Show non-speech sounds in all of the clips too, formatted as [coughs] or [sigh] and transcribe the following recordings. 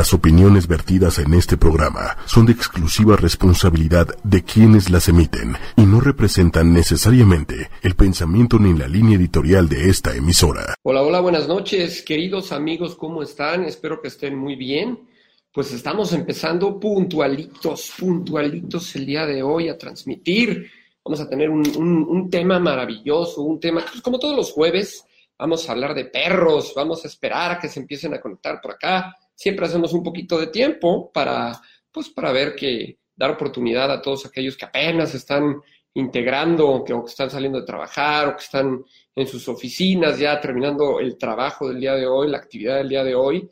Las opiniones vertidas en este programa son de exclusiva responsabilidad de quienes las emiten y no representan necesariamente el pensamiento ni la línea editorial de esta emisora. Hola, hola, buenas noches, queridos amigos, ¿cómo están? Espero que estén muy bien. Pues estamos empezando puntualitos, puntualitos el día de hoy a transmitir. Vamos a tener un, tema maravilloso, un tema, pues como todos los jueves, vamos a hablar de perros, vamos a esperar a que se empiecen a conectar por acá siempre hacemos un poquito de tiempo para, pues, para ver que dar oportunidad a todos aquellos que apenas están integrando, o que están saliendo de trabajar, o que están en sus oficinas ya terminando el trabajo del día de hoy, la actividad del día de hoy,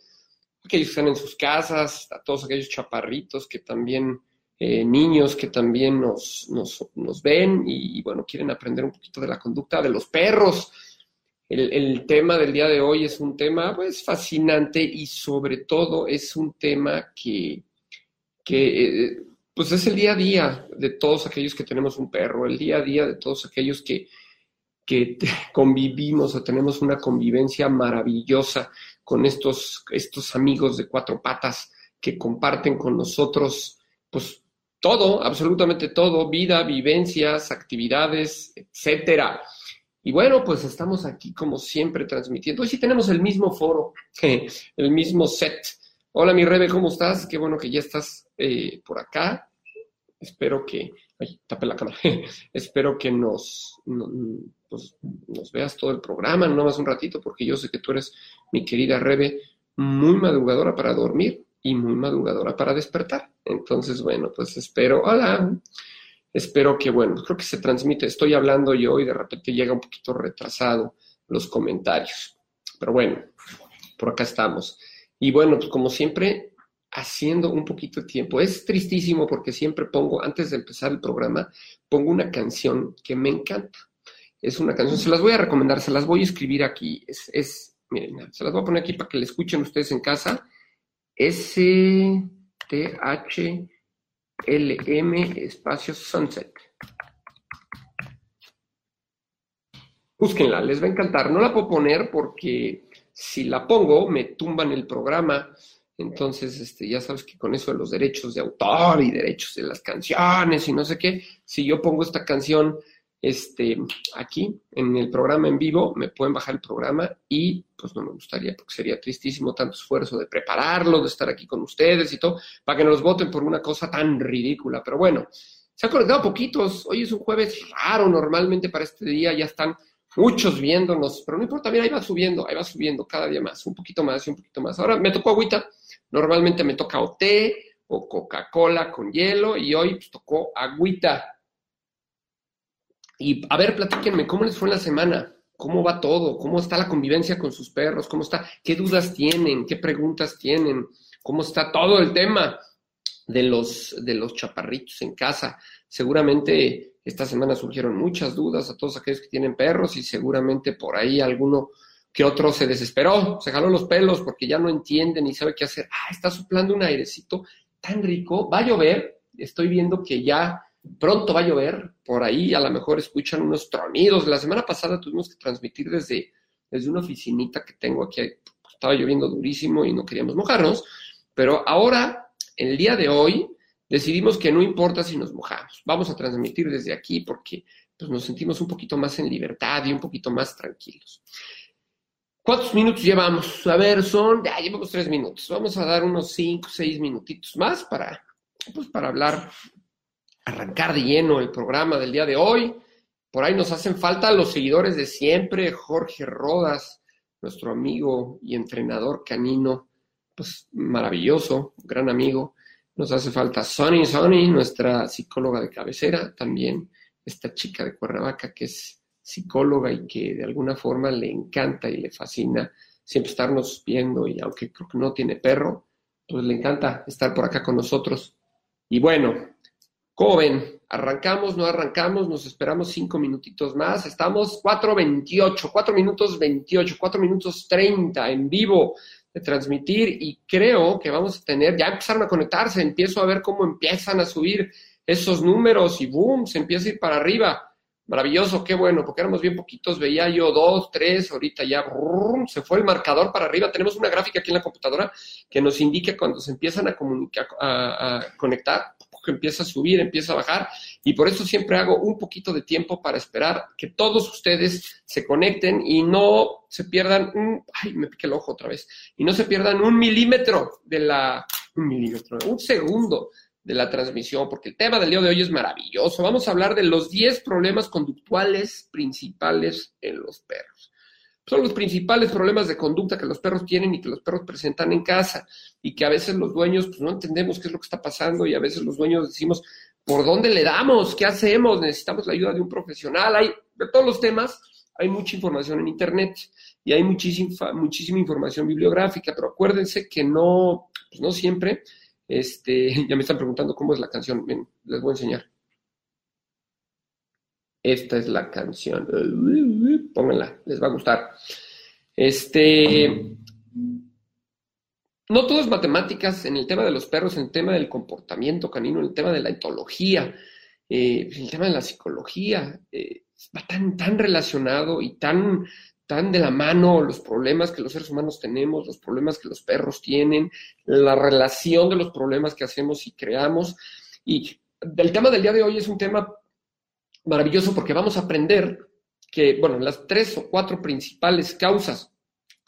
aquellos que están en sus casas, a todos aquellos chaparritos que también, eh, niños que también nos, nos, nos ven y, bueno, quieren aprender un poquito de la conducta de los perros el, tema del día de hoy es un tema pues fascinante y sobre todo es un tema que, que pues es el día a día de todos aquellos que tenemos un perro, el día a día de todos aquellos que, que [laughs] convivimos o tenemos una convivencia maravillosa con estos, estos amigos de cuatro patas que comparten con nosotros pues todo, absolutamente todo, vida, vivencias, actividades, etcétera. Y bueno, pues estamos aquí como siempre transmitiendo. Hoy sí tenemos el mismo foro, [laughs] el mismo set. Hola mi Rebe, ¿cómo estás? Qué bueno que ya estás eh, por acá. Espero que, ay, tape la cámara. [laughs] Espero que nos, pues, nos veas todo el programa, no más un ratito, porque yo sé que tú eres, mi querida Rebe, muy madrugadora para dormir y muy madrugadora para despertar. Entonces, bueno, pues espero. Hola. Espero que, bueno, creo que se transmite. Estoy hablando yo y de repente llega un poquito retrasado los comentarios. Pero bueno, por acá estamos. Y bueno, pues como siempre, haciendo un poquito de tiempo. Es tristísimo porque siempre pongo, antes de empezar el programa, pongo una canción que me encanta. Es una canción, se las voy a recomendar, se las voy a escribir aquí. Es, miren, se las voy a poner aquí para que la escuchen ustedes en casa. S-T-H LM espacio Sunset. Búsquenla, les va a encantar. No la puedo poner porque si la pongo me tumban el programa. Entonces, este, ya sabes que con eso de los derechos de autor y derechos de las canciones y no sé qué, si yo pongo esta canción este, aquí en el programa en vivo, me pueden bajar el programa y pues no me gustaría porque sería tristísimo tanto esfuerzo de prepararlo, de estar aquí con ustedes y todo, para que nos voten por una cosa tan ridícula. Pero bueno, se han conectado poquitos, hoy es un jueves raro, normalmente para este día ya están muchos viéndonos, pero no importa, mira, ahí va subiendo, ahí va subiendo cada día más, un poquito más y un poquito más. Ahora me tocó agüita, normalmente me toca o té o Coca-Cola con hielo y hoy pues, tocó agüita y a ver, platíquenme, ¿cómo les fue en la semana? ¿Cómo va todo? ¿Cómo está la convivencia con sus perros? ¿Cómo está? ¿Qué dudas tienen? ¿Qué preguntas tienen? ¿Cómo está todo el tema de los, de los chaparritos en casa? Seguramente esta semana surgieron muchas dudas a todos aquellos que tienen perros y seguramente por ahí alguno que otro se desesperó, se jaló los pelos porque ya no entiende ni sabe qué hacer. Ah, está soplando un airecito tan rico, va a llover, estoy viendo que ya Pronto va a llover, por ahí a lo mejor escuchan unos tronidos. La semana pasada tuvimos que transmitir desde, desde una oficinita que tengo aquí. Estaba lloviendo durísimo y no queríamos mojarnos, pero ahora, el día de hoy, decidimos que no importa si nos mojamos. Vamos a transmitir desde aquí porque pues, nos sentimos un poquito más en libertad y un poquito más tranquilos. ¿Cuántos minutos llevamos? A ver, son, ya llevamos tres minutos. Vamos a dar unos cinco, seis minutitos más para, pues, para hablar arrancar de lleno el programa del día de hoy. Por ahí nos hacen falta los seguidores de siempre, Jorge Rodas, nuestro amigo y entrenador canino, pues maravilloso, gran amigo. Nos hace falta Sonny Sonny, nuestra psicóloga de cabecera, también esta chica de Cuernavaca que es psicóloga y que de alguna forma le encanta y le fascina siempre estarnos viendo y aunque creo que no tiene perro, pues le encanta estar por acá con nosotros. Y bueno, ¿Cómo? ¿Arrancamos? ¿No arrancamos? Nos esperamos cinco minutitos más. Estamos 4.28, 4 minutos 28, 4 minutos 30 en vivo de transmitir y creo que vamos a tener, ya empezaron a conectarse, empiezo a ver cómo empiezan a subir esos números y boom, se empieza a ir para arriba. Maravilloso, qué bueno, porque éramos bien poquitos, veía yo dos, tres, ahorita ya se fue el marcador para arriba. Tenemos una gráfica aquí en la computadora que nos indica cuando se empiezan a, comunicar, a, conectar, que empieza a subir, empieza a bajar, y por eso siempre hago un poquito de tiempo para esperar que todos ustedes se conecten y no se pierdan un, ay, me piqué el ojo otra vez, y no se pierdan un milímetro de la, un milímetro, un segundo de la transmisión, porque el tema del día de hoy es maravilloso. Vamos a hablar de los 10 problemas conductuales principales en los perros. Son los principales problemas de conducta que los perros tienen y que los perros presentan en casa y que a veces los dueños pues, no entendemos qué es lo que está pasando y a veces los dueños decimos, ¿por dónde le damos? ¿Qué hacemos? Necesitamos la ayuda de un profesional. Hay de todos los temas, hay mucha información en Internet y hay muchísima, muchísima información bibliográfica, pero acuérdense que no, pues no siempre este, [laughs] ya me están preguntando cómo es la canción. les voy a enseñar. Esta es la canción. Pónganla, les va a gustar. Este. No todo matemáticas en el tema de los perros, en el tema del comportamiento canino, en el tema de la etología, eh, en el tema de la psicología. Eh, va tan, tan relacionado y tan tan de la mano los problemas que los seres humanos tenemos, los problemas que los perros tienen, la relación de los problemas que hacemos y creamos. Y el tema del día de hoy es un tema maravilloso porque vamos a aprender que, bueno, las tres o cuatro principales causas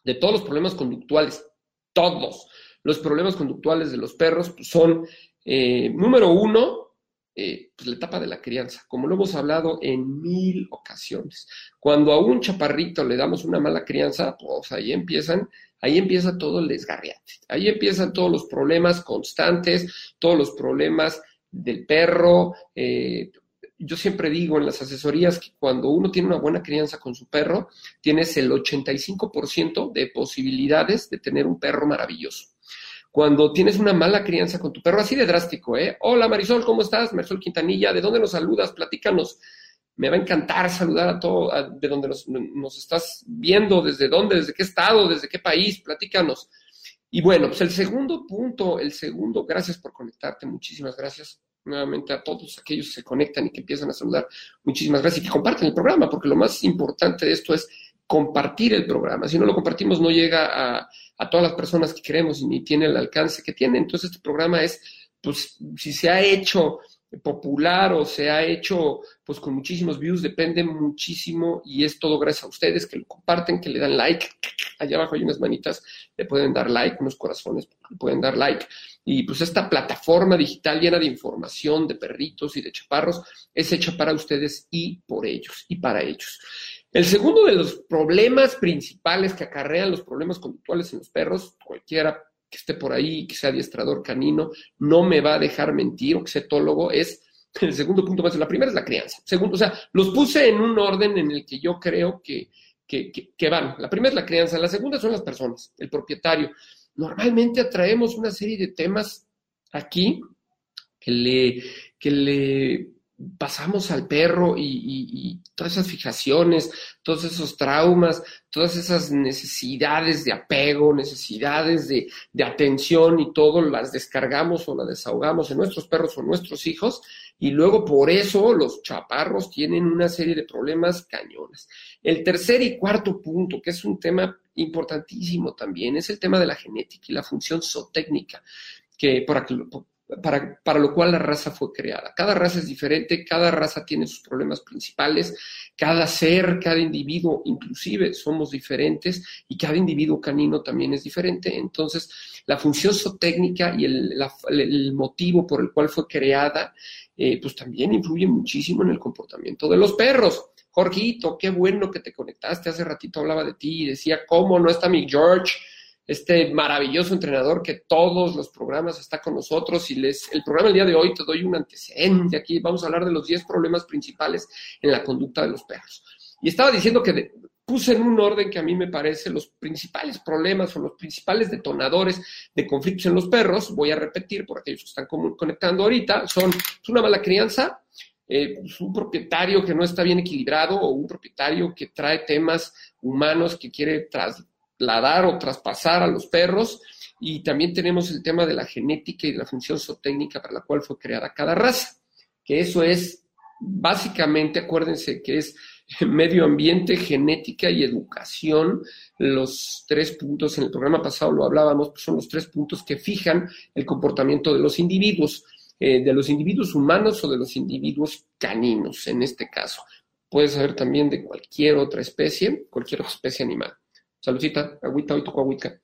de todos los problemas conductuales, todos los problemas conductuales de los perros son, eh, número uno, eh, pues, la etapa de la crianza, como lo hemos hablado en mil ocasiones. Cuando a un chaparrito le damos una mala crianza, pues ahí empiezan, ahí empieza todo el desgarriate, ahí empiezan todos los problemas constantes, todos los problemas del perro. Eh, yo siempre digo en las asesorías que cuando uno tiene una buena crianza con su perro, tienes el 85% de posibilidades de tener un perro maravilloso cuando tienes una mala crianza con tu perro, así de drástico, ¿eh? Hola Marisol, ¿cómo estás? Marisol Quintanilla, ¿de dónde nos saludas? Platícanos. Me va a encantar saludar a todo, de donde nos, estás viendo, desde dónde, desde qué estado, desde qué país, platícanos. Y bueno, pues el segundo punto, el segundo, gracias por conectarte, muchísimas gracias nuevamente a todos aquellos que se conectan y que empiezan a saludar, muchísimas gracias y que comparten el programa, porque lo más importante de esto es compartir el programa. Si no lo compartimos, no llega a, todas las personas que queremos y ni tiene el alcance que tiene. Entonces, este programa es, pues, si se ha hecho popular o se ha hecho pues con muchísimos views, depende muchísimo y es todo gracias a ustedes que lo comparten, que le dan like. Allá abajo hay unas manitas, le pueden dar like, unos corazones, le pueden dar like. Y pues esta plataforma digital llena de información de perritos y de chaparros es hecha para ustedes y por ellos y para ellos. El segundo de los problemas principales que acarrean los problemas conductuales en los perros, cualquiera que esté por ahí, que sea adiestrador canino, no me va a dejar mentir, o que sea etólogo, es el segundo punto más. La primera es la crianza. Segundo, o sea, los puse en un orden en el que yo creo que, que, que, van. La primera es la crianza, la segunda son las personas, el propietario. Normalmente atraemos una serie de temas aquí que le, que le pasamos al perro y, todas esas fijaciones, todos esos traumas, todas esas necesidades de apego, necesidades de, atención y todo, las descargamos o las desahogamos en nuestros perros o nuestros hijos y luego por eso los chaparros tienen una serie de problemas cañones. El tercer y cuarto punto, que es un tema importantísimo también, es el tema de la genética y la función zootécnica, que por, para, para, lo cual la raza fue creada. Cada raza es diferente, cada raza tiene sus problemas principales, cada ser, cada individuo, inclusive somos diferentes y cada individuo canino también es diferente. Entonces, la función zootécnica y el, motivo por el cual fue creada, eh, pues también influye muchísimo en el comportamiento de los perros. Jorgito, qué bueno que te conectaste. Hace ratito hablaba de ti y decía, ¿cómo no está mi George? Este maravilloso entrenador que todos los programas está con nosotros y les el programa el día de hoy te doy un antecedente aquí vamos a hablar de los 10 problemas principales en la conducta de los perros. Y estaba diciendo que puse en un orden que a mí me parece los principales problemas o los principales detonadores de conflictos en los perros, voy a repetir por aquellos que están conectando ahorita, son una mala crianza, eh, pues, un propietario que no está bien equilibrado o un propietario que trae temas humanos que quiere tras, dar o traspasar a los perros. Y también tenemos el tema de la genética y la función zootécnica para la cual fue creada cada raza, que eso es básicamente acuérdense que es [laughs] medio ambiente, genética y educación. Los tres puntos, en el programa pasado lo hablábamos, pues son los tres puntos que fijan el comportamiento de los individuos, eh, de los individuos humanos o de los individuos caninos, en este caso. Puede ser también de cualquier otra especie, cualquier otra especie animal. Saludcita, agüita, hoy toco agüita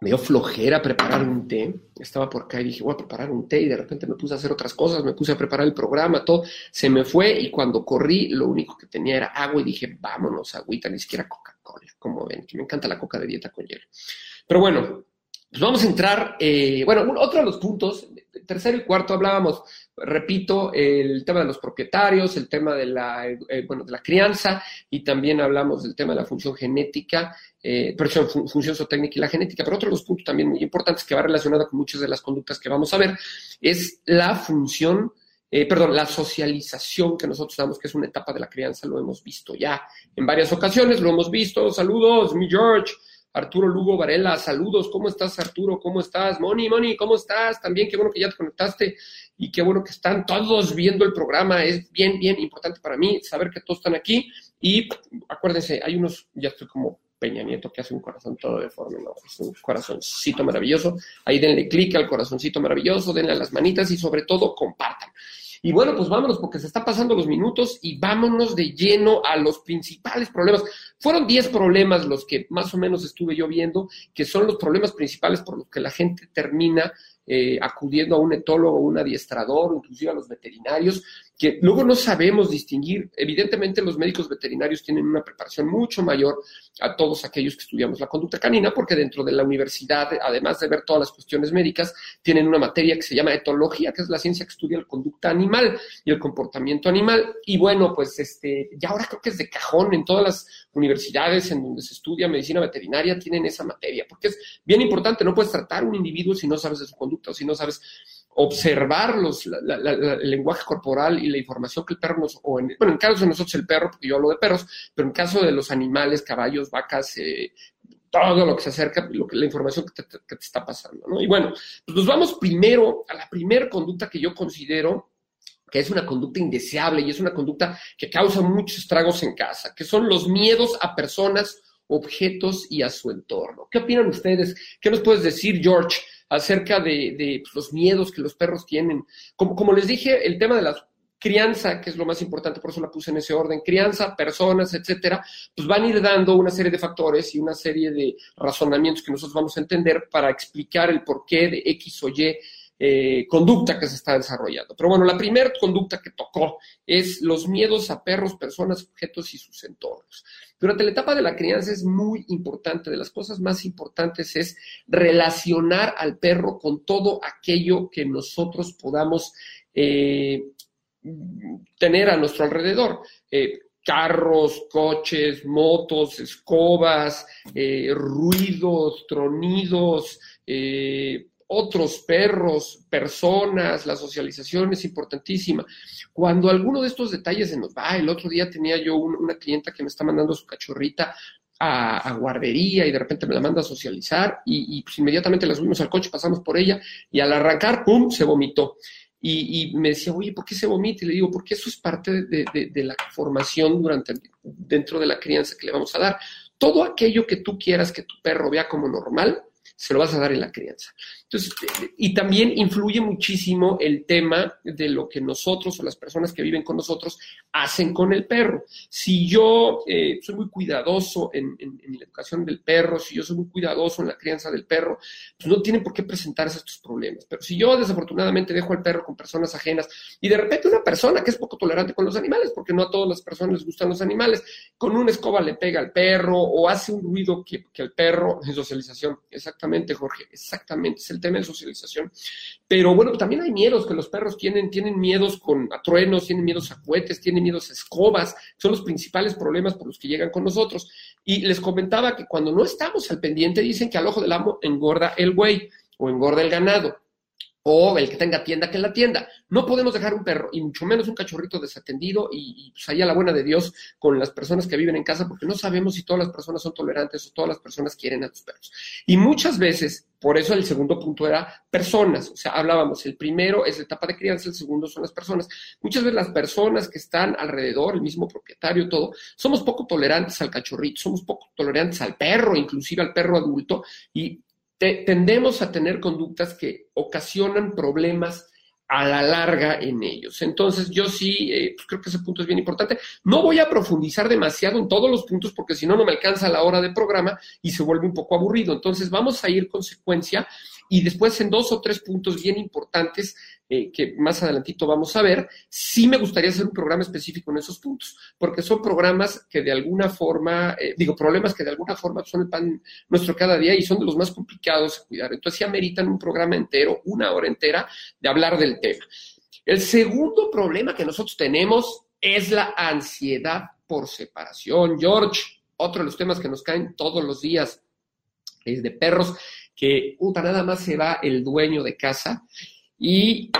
me dio flojera preparar un té. Estaba por acá y dije, voy a preparar un té y de repente me puse a hacer otras cosas, me puse a preparar el programa, todo. Se me fue y cuando corrí lo único que tenía era agua y dije, vámonos, agüita, ni siquiera Coca-Cola, como ven, que me encanta la coca de dieta con hielo. Pero bueno, pues vamos a entrar, eh, bueno, otro de los puntos, tercero y cuarto hablábamos, repito, el tema de los propietarios, el tema de la, eh, bueno, de la crianza y también hablamos del tema de la función genética, eh, perdón, función zootécnica y la genética, pero otro de los puntos también muy importantes que va relacionado con muchas de las conductas que vamos a ver es la función eh, perdón, la socialización que nosotros damos, que es una etapa de la crianza, lo hemos visto ya en varias ocasiones, lo hemos visto. Saludos, mi George. Arturo Lugo Varela, saludos, ¿cómo estás Arturo? ¿Cómo estás? Moni, Moni, ¿cómo estás? También qué bueno que ya te conectaste y qué bueno que están todos viendo el programa, es bien, bien importante para mí saber que todos están aquí y acuérdense, hay unos, ya estoy como Peña Nieto que hace un corazón todo deforme, no, es un corazoncito maravilloso, ahí denle clic al corazoncito maravilloso, denle a las manitas y sobre todo compartan. Y bueno, pues vámonos porque se está pasando los minutos y vámonos de lleno a los principales problemas. Fueron 10 problemas los que más o menos estuve yo viendo, que son los problemas principales por los que la gente termina eh, acudiendo a un etólogo, un adiestrador, inclusive a los veterinarios, que luego no sabemos distinguir. Evidentemente los médicos veterinarios tienen una preparación mucho mayor a todos aquellos que estudiamos la conducta canina, porque dentro de la universidad, además de ver todas las cuestiones médicas, tienen una materia que se llama etología, que es la ciencia que estudia la conducta animal y el comportamiento animal. Y bueno, pues este, ya ahora creo que es de cajón en todas las universidades en donde se estudia medicina veterinaria tienen esa materia, porque es bien importante, no puedes tratar a un individuo si no sabes de su conducta o si no sabes observar los, el lenguaje corporal y la información que el perro nos, o en, bueno, en caso de nosotros el perro, porque yo hablo de perros, pero en caso de los animales, caballos, vacas, eh, todo lo que se acerca, la información que te, está pasando. Y bueno, pues nos vamos primero a la primera conducta que yo considero que es una conducta indeseable y es una conducta que causa muchos estragos en casa, que son los miedos a personas, objetos y a su entorno. ¿Qué opinan ustedes? ¿Qué nos puedes decir, George, acerca de, pues, los miedos que los perros tienen. Como, como les dije, el tema de la crianza, que es lo más importante, por eso la puse en ese orden, crianza, personas, etcétera, pues van a ir dando una serie de factores y una serie de razonamientos que nosotros vamos a entender para explicar el porqué de X o Y eh, conducta que se está desarrollando. Pero bueno, la primera conducta que tocó es los miedos a perros, personas, objetos y sus entornos. Durante la etapa de la crianza es muy importante, de las cosas más importantes es relacionar al perro con todo aquello que nosotros podamos eh, tener a nuestro alrededor. Eh, carros, coches, motos, escobas, ruidos, tronidos, otros perros, personas, la socialización es importantísima. Cuando alguno de estos detalles se nos va, el otro día tenía yo una clienta que me está mandando su cachorrita a, guardería y de repente me la manda a socializar y, pues inmediatamente la subimos al coche, pasamos por ella y al arrancar, ¡pum!, se vomitó. Y, me decía, oye, ¿por qué se vomita? Y le digo, porque eso es parte de, de la formación durante, dentro de la crianza que le vamos a dar. Todo aquello que tú quieras que tu perro vea como normal, se lo vas a dar en la crianza. Entonces, y también influye muchísimo el tema de lo que nosotros o las personas que viven con nosotros hacen con el perro. Si yo eh, soy muy cuidadoso en, la educación del perro, si yo soy muy cuidadoso en la crianza del perro, pues no tienen por qué presentarse estos problemas. Pero si yo desafortunadamente dejo al perro con personas ajenas y de repente una persona que es poco tolerante con los animales, porque no a todas las personas les gustan los animales, con una escoba le pega al perro o hace un ruido que, que el perro [laughs] en socialización, exactamente Jorge, exactamente, es el tema de socialización. Pero bueno, también hay miedos que los perros tienen, tienen miedos con truenos, tienen miedos a cohetes, tienen miedos a escobas, son los principales problemas por los que llegan con nosotros. Y les comentaba que cuando no estamos al pendiente, dicen que al ojo del amo engorda el güey o engorda el ganado. O el que tenga tienda que la tienda. No podemos dejar un perro, y mucho menos un cachorrito desatendido y, y pues allá la buena de Dios con las personas que viven en casa, porque no sabemos si todas las personas son tolerantes o todas las personas quieren a tus perros. Y muchas veces, por eso el segundo punto era personas, o sea, hablábamos, el primero es la etapa de crianza, el segundo son las personas. Muchas veces las personas que están alrededor, el mismo propietario, todo, somos poco tolerantes al cachorrito, somos poco tolerantes al perro, inclusive al perro adulto, y tendemos a tener conductas que ocasionan problemas a la larga en ellos. Entonces, yo sí eh, pues creo que ese punto es bien importante. No voy a profundizar demasiado en todos los puntos porque si no, no me alcanza la hora de programa y se vuelve un poco aburrido. Entonces, vamos a ir con secuencia y después en dos o tres puntos bien importantes eh, que más adelantito vamos a ver, sí me gustaría hacer un programa específico en esos puntos, porque son programas que de alguna forma, eh, digo, problemas que de alguna forma son el pan nuestro cada día y son de los más complicados de cuidar. Entonces sí ameritan un programa entero, una hora entera de hablar del tema. El segundo problema que nosotros tenemos es la ansiedad por separación. George, otro de los temas que nos caen todos los días es de perros que puta, nada más se va el dueño de casa y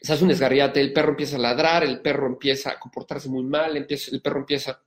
se hace un desgarriate, el perro empieza a ladrar, el perro empieza a comportarse muy mal, el perro empieza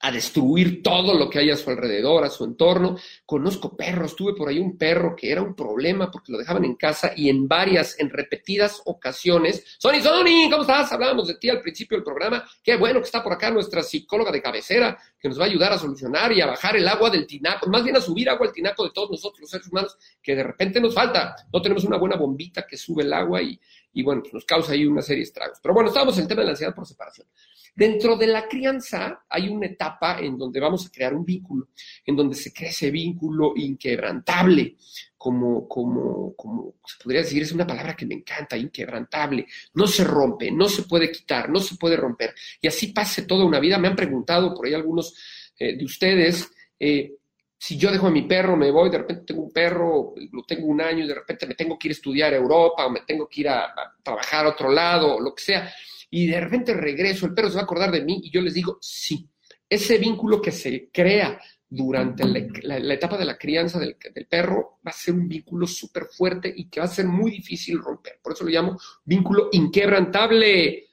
a destruir todo lo que hay a su alrededor, a su entorno. Conozco perros, tuve por ahí un perro que era un problema porque lo dejaban en casa y en varias, en repetidas ocasiones. Sony, Sony, ¿cómo estás? Hablábamos de ti al principio del programa. Qué bueno que está por acá nuestra psicóloga de cabecera que nos va a ayudar a solucionar y a bajar el agua del tinaco, más bien a subir agua al tinaco de todos nosotros, los seres humanos, que de repente nos falta. No tenemos una buena bombita que sube el agua y, y bueno, pues nos causa ahí una serie de estragos. Pero bueno, estábamos en el tema de la ansiedad por separación. Dentro de la crianza hay una etapa en donde vamos a crear un vínculo, en donde se crea ese vínculo inquebrantable, como, como, como se podría decir, es una palabra que me encanta, inquebrantable. No se rompe, no se puede quitar, no se puede romper. Y así pase toda una vida. Me han preguntado por ahí algunos eh, de ustedes, eh, si yo dejo a mi perro, me voy, de repente tengo un perro, lo tengo un año y de repente me tengo que ir a estudiar a Europa o me tengo que ir a, trabajar a otro lado o lo que sea y de repente regreso, el perro se va a acordar de mí y yo les digo, sí, ese vínculo que se crea durante la, etapa de la crianza del, del, perro va a ser un vínculo súper fuerte y que va a ser muy difícil romper. Por eso lo llamo vínculo inquebrantable.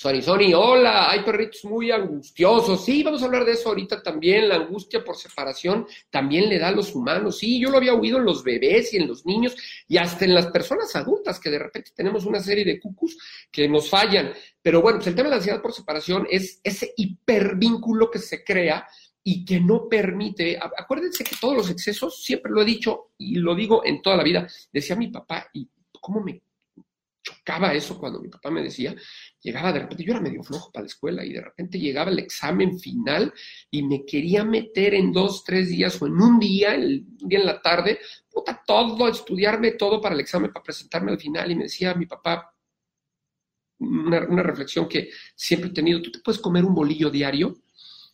Sony, Sony, hola, hay perritos muy angustiosos. Sí, vamos a hablar de eso ahorita también. La angustia por separación también le da a los humanos. Sí, yo lo había oído en los bebés y en los niños y hasta en las personas adultas, que de repente tenemos una serie de cucus que nos fallan. Pero bueno, pues el tema de la ansiedad por separación es ese hipervínculo que se crea y que no permite, acuérdense que todos los excesos, siempre lo he dicho y lo digo en toda la vida, decía mi papá, y cómo me chocaba eso cuando mi papá me decía, llegaba de repente, yo era medio flojo para la escuela y de repente llegaba el examen final y me quería meter en dos, tres días o en un día, el, un día en la tarde, puta, todo, estudiarme todo para el examen, para presentarme al final y me decía mi papá, una, una reflexión que siempre he tenido, ¿tú te puedes comer un bolillo diario?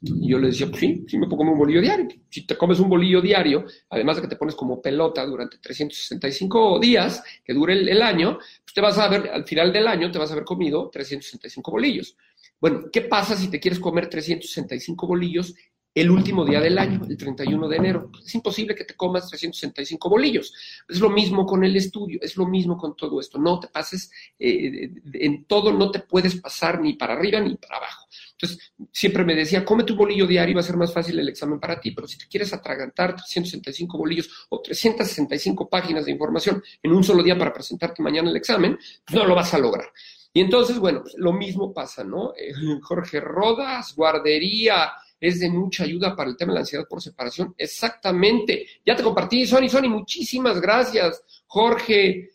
Y yo le decía, pues sí, sí me puedo un bolillo diario. Si te comes un bolillo diario, además de que te pones como pelota durante 365 días, que dure el, el, año, pues te vas a ver, al final del año te vas a haber comido 365 bolillos. Bueno, ¿qué pasa si te quieres comer 365 bolillos el último día del año, el 31 de enero. Es imposible que te comas 365 bolillos. Es lo mismo con el estudio, es lo mismo con todo esto. No te pases, eh, en todo no te puedes pasar ni para arriba ni para abajo. Entonces, siempre me decía, come tu bolillo diario y va a ser más fácil el examen para ti, pero si te quieres atragantar 365 bolillos o 365 páginas de información en un solo día para presentarte mañana el examen, pues no lo vas a lograr. Y entonces, bueno, pues lo mismo pasa, ¿no? Eh, Jorge Rodas, guardería, es de mucha ayuda para el tema de la ansiedad por separación. Exactamente. Ya te compartí, Sony, Sony, muchísimas gracias, Jorge,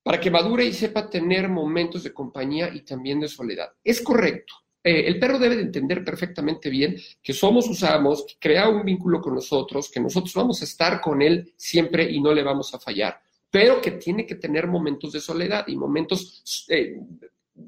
para que madure y sepa tener momentos de compañía y también de soledad. Es correcto. Eh, el perro debe de entender perfectamente bien que somos usamos, que crea un vínculo con nosotros, que nosotros vamos a estar con él siempre y no le vamos a fallar, pero que tiene que tener momentos de soledad y momentos eh,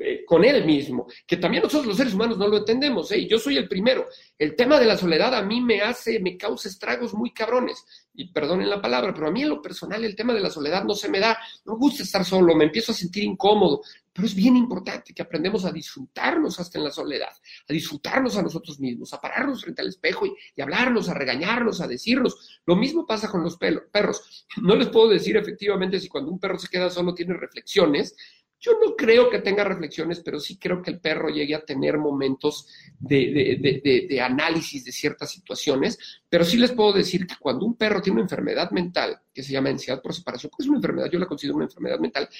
eh, con él mismo, que también nosotros los seres humanos no lo entendemos, ¿eh? yo soy el primero. El tema de la soledad a mí me hace, me causa estragos muy cabrones, y perdonen la palabra, pero a mí en lo personal el tema de la soledad no se me da, no me gusta estar solo, me empiezo a sentir incómodo, pero es bien importante que aprendemos a disfrutarnos hasta en la soledad, a disfrutarnos a nosotros mismos, a pararnos frente al espejo y, hablarnos, a regañarnos, a decirnos. Lo mismo pasa con los perros. No les puedo decir efectivamente si cuando un perro se queda solo tiene reflexiones, yo no creo que tenga reflexiones, pero sí creo que el perro llegue a tener momentos de, análisis de ciertas situaciones. Pero sí les puedo decir que cuando un perro tiene una enfermedad mental, que se llama ansiedad por separación, que es una enfermedad, yo la considero una enfermedad mental,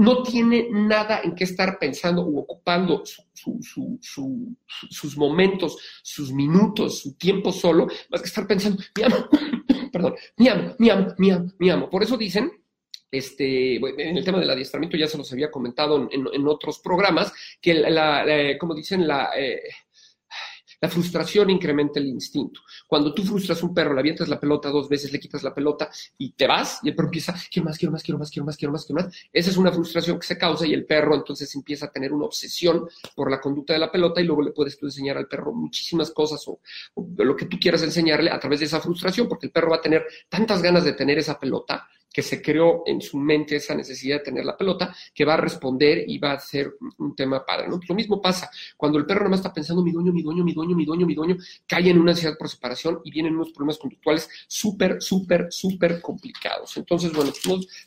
no tiene nada en qué estar pensando o ocupando sus momentos, sus minutos, su tiempo solo, más que estar pensando, mi amo, [coughs] perdón, mi amo, mi amo, mi amo, mi amo. Por eso dicen este, en el tema del adiestramiento ya se los había comentado en, otros programas, que la, como dicen, la, eh, la frustración incrementa el instinto. Cuando tú frustras a un perro, le avientas la pelota dos veces, le quitas la pelota y te vas, y el perro empieza, quiero más, quiero más, quiero más, quiero más, quiero más, quiero más. Esa es una frustración que se causa y el perro entonces empieza a tener una obsesión por la conducta de la pelota y luego le puedes tú enseñar al perro muchísimas cosas o, o lo que tú quieras enseñarle a través de esa frustración, porque el perro va a tener tantas ganas de tener esa pelota que se creó en su mente esa necesidad de tener la pelota, que va a responder y va a ser un tema padre, ¿no? Lo mismo pasa cuando el perro nada más está pensando mi dueño, mi dueño, mi dueño, mi dueño, mi dueño, cae en una ansiedad por separación y vienen unos problemas conductuales súper, súper, súper complicados. Entonces, bueno,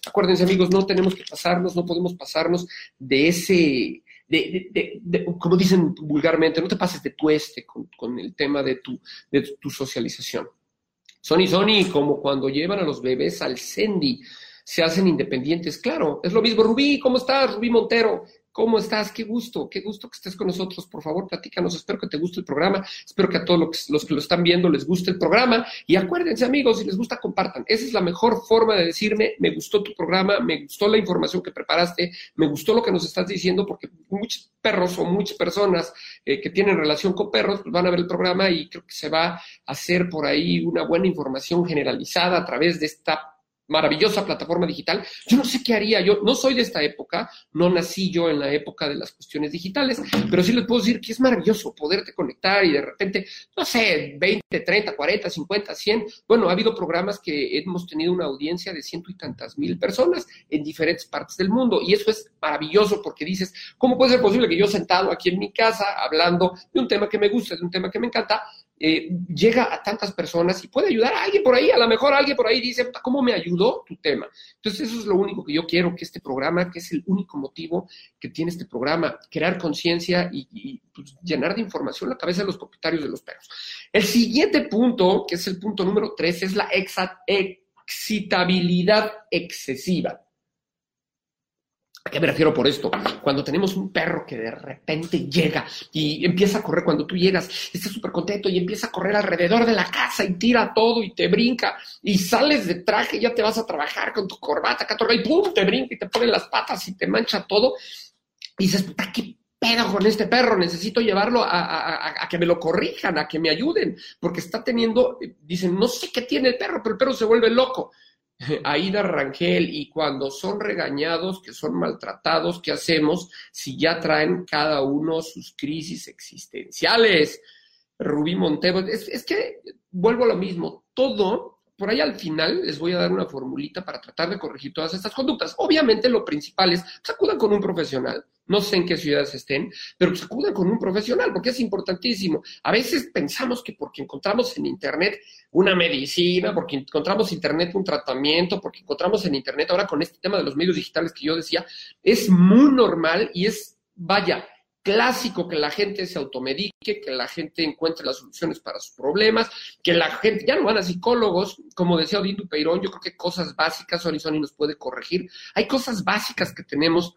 acuérdense amigos, no tenemos que pasarnos, no podemos pasarnos de ese, de, como dicen vulgarmente, no te pases de tueste con, con el tema de tu, de tu socialización. Sony, Sony, como cuando llevan a los bebés al Sendi, se hacen independientes. Claro, es lo mismo. Rubí, ¿cómo estás? Rubí Montero, ¿cómo estás? Qué gusto, qué gusto que estés con nosotros. Por favor, platícanos. Espero que te guste el programa. Espero que a todos los que lo están viendo les guste el programa. Y acuérdense, amigos, si les gusta, compartan. Esa es la mejor forma de decirme, me gustó tu programa, me gustó la información que preparaste, me gustó lo que nos estás diciendo, porque muchos perros o muchas personas eh, que tienen relación con perros pues van a ver el programa y creo que se va a hacer por ahí una buena información generalizada a través de esta maravillosa plataforma digital. Yo no sé qué haría, yo no soy de esta época, no nací yo en la época de las cuestiones digitales, pero sí les puedo decir que es maravilloso poderte conectar y de repente, no sé, 20, 30, 40, 50, 100. Bueno, ha habido programas que hemos tenido una audiencia de ciento y tantas mil personas en diferentes partes del mundo y eso es maravilloso porque dices, ¿cómo puede ser posible que yo sentado aquí en mi casa hablando de un tema que me gusta, de un tema que me encanta, eh, llega a tantas personas y puede ayudar a alguien por ahí. A lo mejor alguien por ahí dice, ¿cómo me ayudó tu tema? Entonces, eso es lo único que yo quiero que este programa, que es el único motivo que tiene este programa, crear conciencia y, pues, llenar de información la cabeza de los propietarios de los perros. El siguiente punto, que es el punto número tres, es la excitabilidad excesiva. ¿A qué me refiero por esto? Cuando tenemos un perro que de repente llega y empieza a correr, cuando tú llegas, estás súper contento y empieza a correr alrededor de la casa y tira todo y te brinca y sales de traje ya te vas a trabajar con tu corbata, catorra, y pum, te brinca y te pone las patas y te mancha todo. Y dices, puta, ¿qué pedo con este perro? Necesito llevarlo a que me lo corrijan, a que me ayuden, porque está teniendo, dicen, no sé qué tiene el perro, pero el perro se vuelve loco. [laughs] Aida Rangel, y cuando son regañados, que son maltratados, ¿qué hacemos si ya traen cada uno sus crisis existenciales? Rubí Montero, es, que vuelvo a lo mismo, todo, por ahí al final les voy a dar una formulita para tratar de corregir todas estas conductas. Obviamente lo principal es, acudan con un profesional, no sé en qué ciudades estén, pero se acudan con un profesional, porque es importantísimo. A veces pensamos que porque encontramos en Internet una medicina, porque encontramos en Internet un tratamiento, porque encontramos en Internet ahora con este tema de los medios digitales que yo decía, es muy normal y es, vaya, clásico que la gente se automedique, que la gente encuentre las soluciones para sus problemas, que la gente, ya no van a psicólogos, como decía Odín Peirón, yo creo que cosas básicas, Sony nos puede corregir, hay cosas básicas que tenemos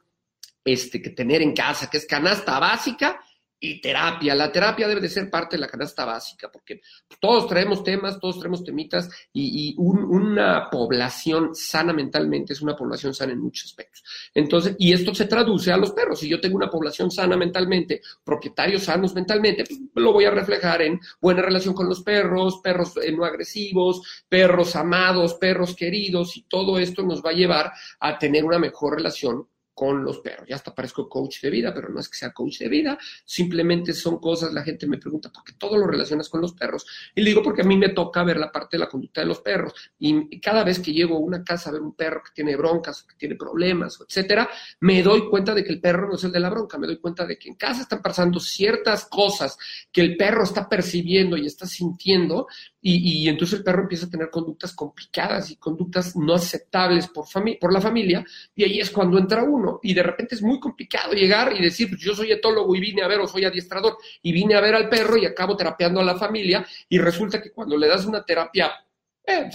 este, que tener en casa, que es canasta básica y terapia. La terapia debe de ser parte de la canasta básica, porque todos traemos temas, todos traemos temitas y, una población sana mentalmente es una población sana en muchos aspectos. Entonces, y esto se traduce a los perros. Si yo tengo una población sana mentalmente, propietarios sanos mentalmente, pues, lo voy a reflejar en buena relación con los perros, perros eh, no agresivos, perros amados, perros queridos, y todo esto nos va a llevar a tener una mejor relación con los perros. Ya hasta parezco coach de vida, pero no es que sea coach de vida, simplemente son cosas, la gente me pregunta, ¿por qué todo lo relacionas con los perros? Y le digo, porque a mí me toca ver la parte de la conducta de los perros. Y cada vez que llego a una casa a ver un perro que tiene broncas, que tiene problemas, etcétera, me doy cuenta de que el perro no es el de la bronca, me doy cuenta de que en casa están pasando ciertas cosas que el perro está percibiendo y está sintiendo, y, entonces el perro empieza a tener conductas complicadas y conductas no aceptables por, la familia, y ahí es cuando entra uno, y de repente es muy complicado llegar y decir, pues yo soy etólogo y vine a ver, o soy adiestrador, y vine a ver al perro y acabo terapeando a la familia, y resulta que cuando le das una terapia eh,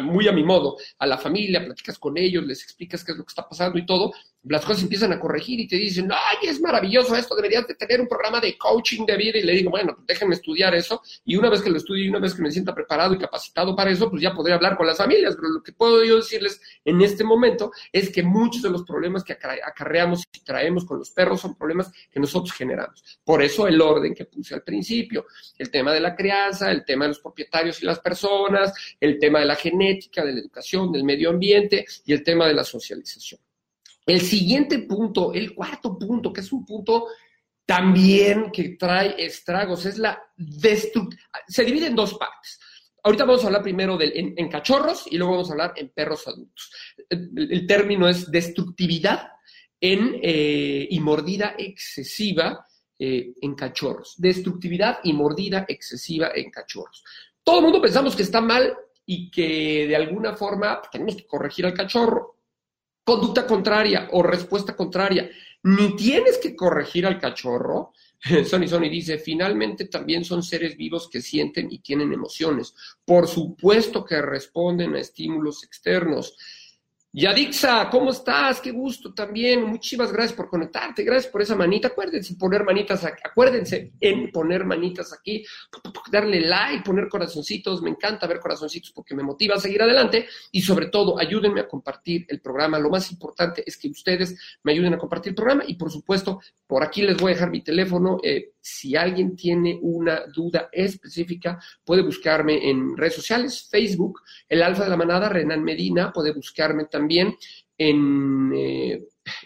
muy a mi modo, a la familia, platicas con ellos, les explicas qué es lo que está pasando y todo, las cosas empiezan a corregir y te dicen, ay, es maravilloso esto, deberías de tener un programa de coaching de vida. Y le digo, bueno, pues déjenme estudiar eso. Y una vez que lo estudie y una vez que me sienta preparado y capacitado para eso, pues ya podré hablar con las familias. Pero lo que puedo yo decirles en este momento es que muchos de los problemas que acarreamos y traemos con los perros son problemas que nosotros generamos. Por eso el orden que puse al principio, el tema de la crianza, el tema de los propietarios y las personas, el tema de la genética, de la educación, del medio ambiente y el tema de la socialización. El siguiente punto, el cuarto punto, que es un punto también que trae estragos, es la destrucción. Se divide en dos partes. Ahorita vamos a hablar primero en, cachorros y luego vamos a hablar en perros adultos. El, término es destructividad en, eh, y mordida excesiva eh, en cachorros. Destructividad y mordida excesiva en cachorros. Todo el mundo pensamos que está mal y que de alguna forma tenemos que corregir al cachorro conducta contraria o respuesta contraria. Ni tienes que corregir al cachorro. [laughs] Sony Sony dice, finalmente también son seres vivos que sienten y tienen emociones. Por supuesto que responden a estímulos externos. Yadixa, ¿cómo estás? Qué gusto también. Muchísimas gracias por conectarte. Gracias por esa manita. Acuérdense poner manitas aquí. Acuérdense en poner manitas aquí, darle like, poner corazoncitos. Me encanta ver corazoncitos porque me motiva a seguir adelante. Y sobre todo, ayúdenme a compartir el programa. Lo más importante es que ustedes me ayuden a compartir el programa. Y por supuesto, por aquí les voy a dejar mi teléfono. Eh, si alguien tiene una duda específica, puede buscarme en redes sociales, Facebook, el Alfa de la Manada, Renan Medina, puede buscarme también en eh,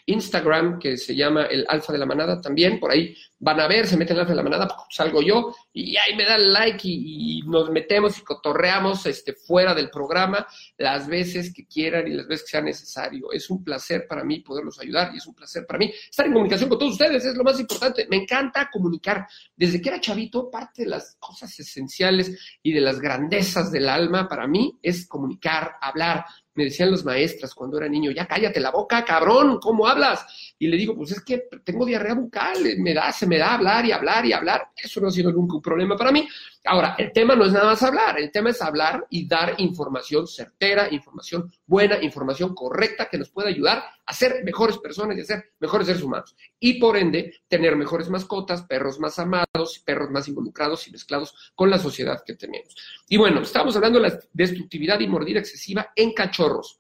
Instagram, que se llama el Alfa de la Manada también, por ahí van a ver, se meten el Alfa de la Manada, salgo yo y ahí me dan like y, nos metemos y cotorreamos este, fuera del programa las veces que quieran y las veces que sea necesario. Es un placer para mí poderlos ayudar y es un placer para mí estar en comunicación con todos ustedes, es lo más importante. Me encanta comunicar. Desde que era chavito, parte de las cosas esenciales y de las grandezas del alma para mí es comunicar, hablar, me decían los maestras cuando era niño, ya cállate la boca, cabrón, ¿cómo hablas? Y le digo, pues es que tengo diarrea bucal, me da, se me da hablar y hablar y hablar. Eso no ha sido nunca un problema para mí. Ahora, el tema no es nada más hablar, el tema es hablar y dar información certera, información buena, información correcta que nos pueda ayudar a ser mejores personas y a ser mejores seres humanos. Y por ende, tener mejores mascotas, perros más amados, perros más involucrados y mezclados con la sociedad que tenemos. Y bueno, estamos hablando de la destructividad y mordida excesiva en cachorros.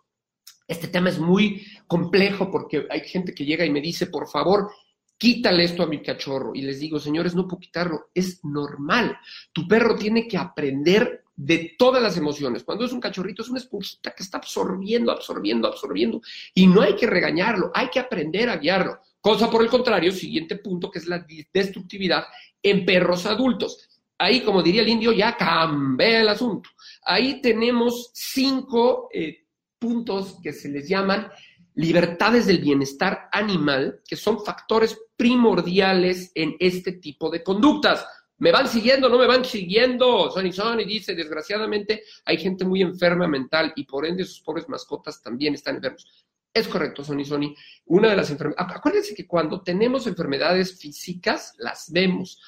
Este tema es muy complejo porque hay gente que llega y me dice, por favor, quítale esto a mi cachorro. Y les digo, señores, no puedo quitarlo, es normal. Tu perro tiene que aprender de todas las emociones. Cuando es un cachorrito, es una esponjita que está absorbiendo, absorbiendo, absorbiendo. Y no hay que regañarlo, hay que aprender a guiarlo. Cosa por el contrario, siguiente punto, que es la destructividad en perros adultos. Ahí, como diría el indio, ya cambia el asunto. Ahí tenemos cinco eh, puntos que se les llaman libertades del bienestar animal, que son factores primordiales en este tipo de conductas. ¿Me van siguiendo? ¿No me van siguiendo? Sony Sony dice, desgraciadamente hay gente muy enferma mental y por ende sus pobres mascotas también están enfermos. Es correcto, Sony Sony. Una de las enfermedades, acuérdense que cuando tenemos enfermedades físicas, las vemos,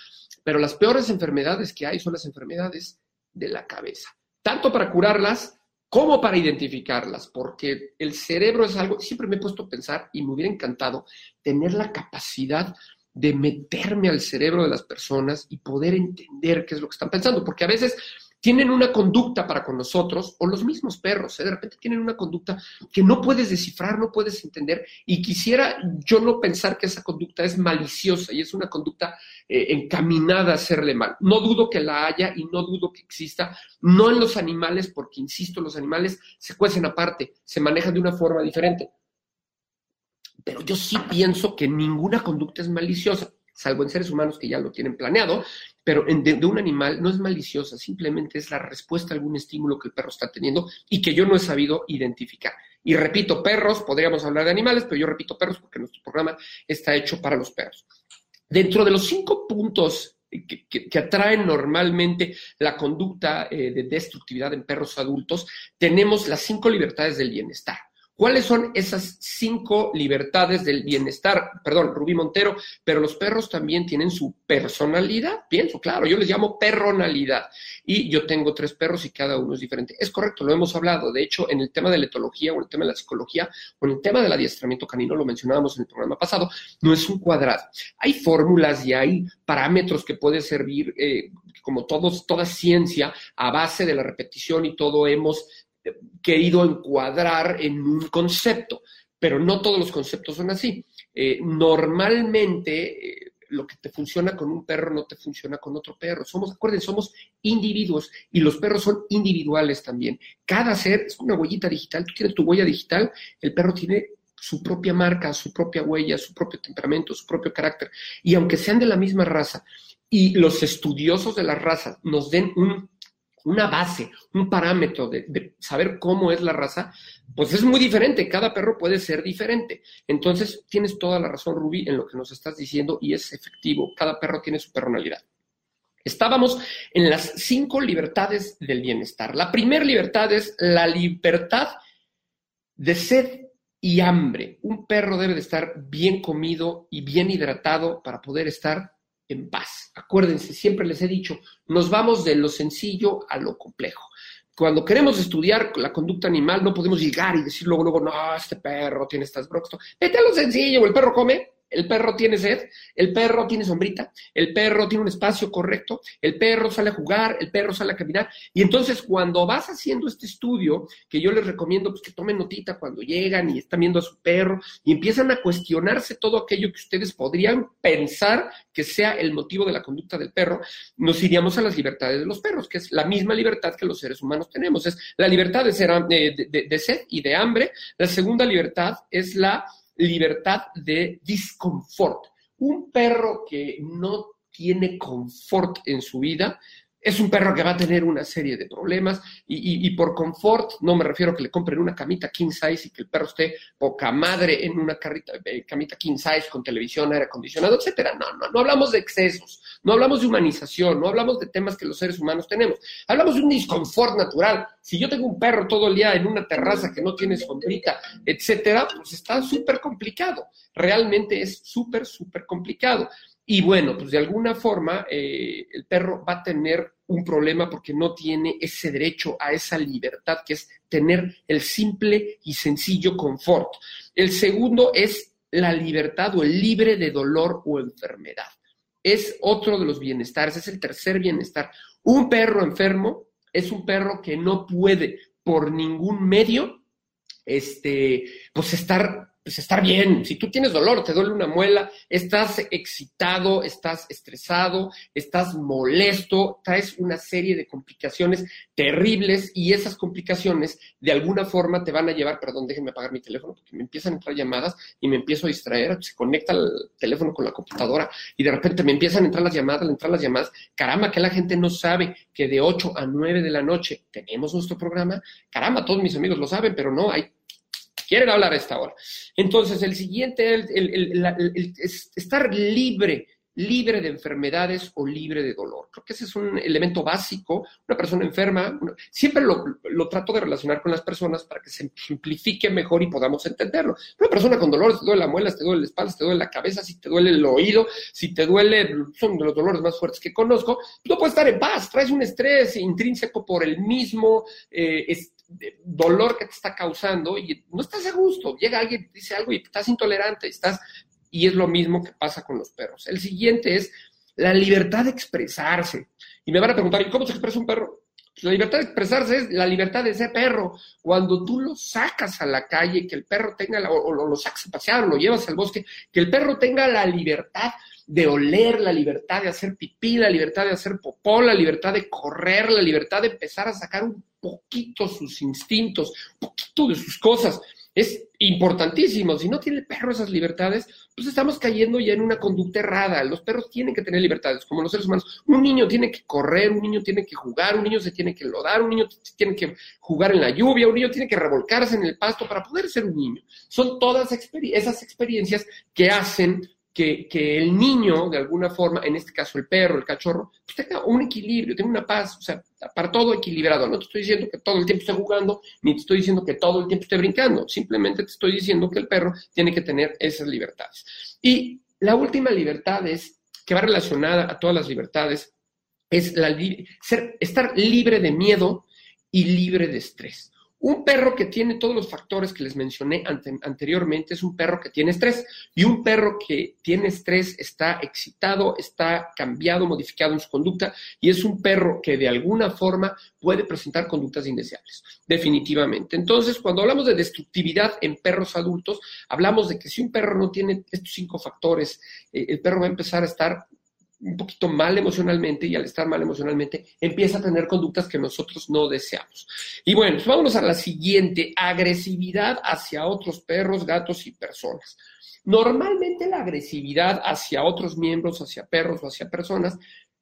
pero las peores enfermedades que hay son las enfermedades de la cabeza. Tanto para curarlas ¿Cómo para identificarlas? Porque el cerebro es algo, siempre me he puesto a pensar y me hubiera encantado tener la capacidad de meterme al cerebro de las personas y poder entender qué es lo que están pensando, porque a veces tienen una conducta para con nosotros, o los mismos perros, ¿eh? de repente tienen una conducta que no puedes descifrar, no puedes entender, y quisiera yo no pensar que esa conducta es maliciosa y es una conducta eh, encaminada a hacerle mal. No dudo que la haya y no dudo que exista, no en los animales, porque, insisto, los animales se cuecen aparte, se manejan de una forma diferente. Pero yo sí pienso que ninguna conducta es maliciosa, salvo en seres humanos que ya lo tienen planeado, pero de, de, un animal no es maliciosa, simplemente es la respuesta a algún estímulo que el perro está teniendo y que yo no he sabido identificar. Y repito, perros, podríamos hablar de animales, pero yo repito perros porque nuestro programa está hecho para los perros. Dentro de los cinco puntos que atraen normalmente la conducta eh, de destructividad en perros adultos, tenemos las cinco libertades del bienestar. ¿Cuáles son esas cinco libertades del bienestar? Perdón, Rubí Montero, pero los perros también tienen su personalidad, pienso, claro, yo les llamo perronalidad. Y yo tengo tres perros y cada uno es diferente. Es correcto, lo hemos hablado. De hecho, en el tema de la etología o en el tema de la psicología o en el tema del adiestramiento canino, lo mencionábamos en el programa pasado, no es un cuadrado. Hay fórmulas y hay parámetros que pueden servir, eh, como todos, toda ciencia, a base de la repetición y todo hemos querido encuadrar en un concepto, pero no todos los conceptos son así. Eh, normalmente eh, lo que te funciona con un perro no te funciona con otro perro. Somos, acuerden, somos individuos y los perros son individuales también. Cada ser es una huellita digital. Tú tienes tu huella digital, el perro tiene su propia marca, su propia huella, su propio temperamento, su propio carácter. Y aunque sean de la misma raza y los estudiosos de la raza nos den un una base, un parámetro de, saber cómo es la raza, pues es muy diferente. Cada perro puede ser diferente. Entonces, tienes toda la razón, Ruby, en lo que nos estás diciendo y es efectivo. Cada perro tiene su personalidad. Estábamos en las cinco libertades del bienestar. La primera libertad es la libertad de sed y hambre. Un perro debe de estar bien comido y bien hidratado para poder estar en paz. Acuérdense, siempre les he dicho, nos vamos de lo sencillo a lo complejo. Cuando queremos estudiar la conducta animal, no podemos llegar y decir luego, luego, no, este perro tiene estas broncas. Vete a lo sencillo, el perro come, el perro tiene sed, el perro tiene sombrita, el perro tiene un espacio correcto, el perro sale a jugar, el perro sale a caminar. Y entonces cuando vas haciendo este estudio, que yo les recomiendo pues, que tomen notita cuando llegan y están viendo a su perro y empiezan a cuestionarse todo aquello que ustedes podrían pensar que sea el motivo de la conducta del perro, nos iríamos a las libertades de los perros, que es la misma libertad que los seres humanos tenemos. Es la libertad de, ser, de, de sed y de hambre. La segunda libertad es la libertad de disconfort. Un perro que no tiene confort en su vida es un perro que va a tener una serie de problemas y, por confort no me refiero a que le compren una camita king size y que el perro esté poca madre en una carrita, eh, camita king size con televisión, aire acondicionado, etcétera. No, no, no hablamos de excesos, no hablamos de humanización, no hablamos de temas que los seres humanos tenemos. Hablamos de un disconfort natural. Si yo tengo un perro todo el día en una terraza que no tiene sombrita, etcétera, pues está súper complicado. Realmente es súper, súper complicado. Y bueno, pues de alguna forma eh, el perro va a tener un problema porque no tiene ese derecho a esa libertad que es tener el simple y sencillo confort. El segundo es la libertad o el libre de dolor o enfermedad. Es otro de los bienestares, es el tercer bienestar. Un perro enfermo es un perro que no puede por ningún medio este, pues estar pues estar bien. Si tú tienes dolor, te duele una muela, estás excitado, estás estresado, estás molesto, traes una serie de complicaciones terribles y esas complicaciones de alguna forma te van a llevar, perdón, déjenme apagar mi teléfono porque me empiezan a entrar llamadas y me empiezo a distraer, se conecta el teléfono con la computadora y de repente me empiezan a entrar las llamadas, a entrar las llamadas. Caramba, que la gente no sabe que de 8 a 9 de la noche tenemos nuestro programa. Caramba, todos mis amigos lo saben, pero no, hay quieren hablar a esta hora. Entonces, el siguiente, el, el, es estar libre, libre de enfermedades o libre de dolor. Creo que ese es un elemento básico. Una persona enferma, siempre lo, trato de relacionar con las personas para que se simplifique mejor y podamos entenderlo. Una persona con dolores, te duele la muela, te duele la espalda, te duele la cabeza, si te duele el oído, si te duele, son de los dolores más fuertes que conozco, no puedes estar en paz, traes un estrés intrínseco por el mismo eh, dolor que te está causando y no estás a gusto. Llega alguien, dice algo y estás intolerante, estás y es lo mismo que pasa con los perros. El siguiente es la libertad de expresarse. Y me van a preguntar, ¿y cómo se expresa un perro? La libertad de expresarse es la libertad de ser perro. Cuando tú lo sacas a la calle, que el perro tenga, la, o lo, lo sacas a pasear, o lo llevas al bosque, que el perro tenga la libertad de oler, la libertad de hacer pipí, la libertad de hacer popó, la libertad de correr, la libertad de empezar a sacar un poquito sus instintos, un poquito de sus cosas. es importantísimo. Si no tiene el perro esas libertades, pues estamos cayendo ya en una conducta errada. Los perros tienen que tener libertades, como los seres humanos. Un niño tiene que correr, un niño tiene que jugar, un niño se tiene que lodar, un niño tiene que jugar en la lluvia, un niño tiene que revolcarse en el pasto para poder ser un niño. Son todas esas experiencias que hacen que, el niño, de alguna forma, en este caso el perro, el cachorro, pues tenga un equilibrio, tenga una paz, o sea, para todo equilibrado. No te estoy diciendo que todo el tiempo esté jugando, ni te estoy diciendo que todo el tiempo esté brincando, simplemente te estoy diciendo que el perro tiene que tener esas libertades. Y la última libertad es, que va relacionada a todas las libertades, es la, ser, estar libre de miedo y libre de estrés. Un perro que tiene todos los factores que les mencioné anteriormente es un perro que tiene estrés y un perro que tiene estrés está excitado, está cambiado, modificado en su conducta y es un perro que de alguna forma puede presentar conductas indeseables, definitivamente. Entonces, cuando hablamos de destructividad en perros adultos, hablamos de que si un perro no tiene estos cinco factores, eh, el perro va a empezar a estar un poquito mal emocionalmente y al estar mal emocionalmente empieza a tener conductas que nosotros no deseamos. Y bueno, pues vámonos a la siguiente, agresividad hacia otros perros, gatos y personas. Normalmente la agresividad hacia otros miembros, hacia perros o hacia personas,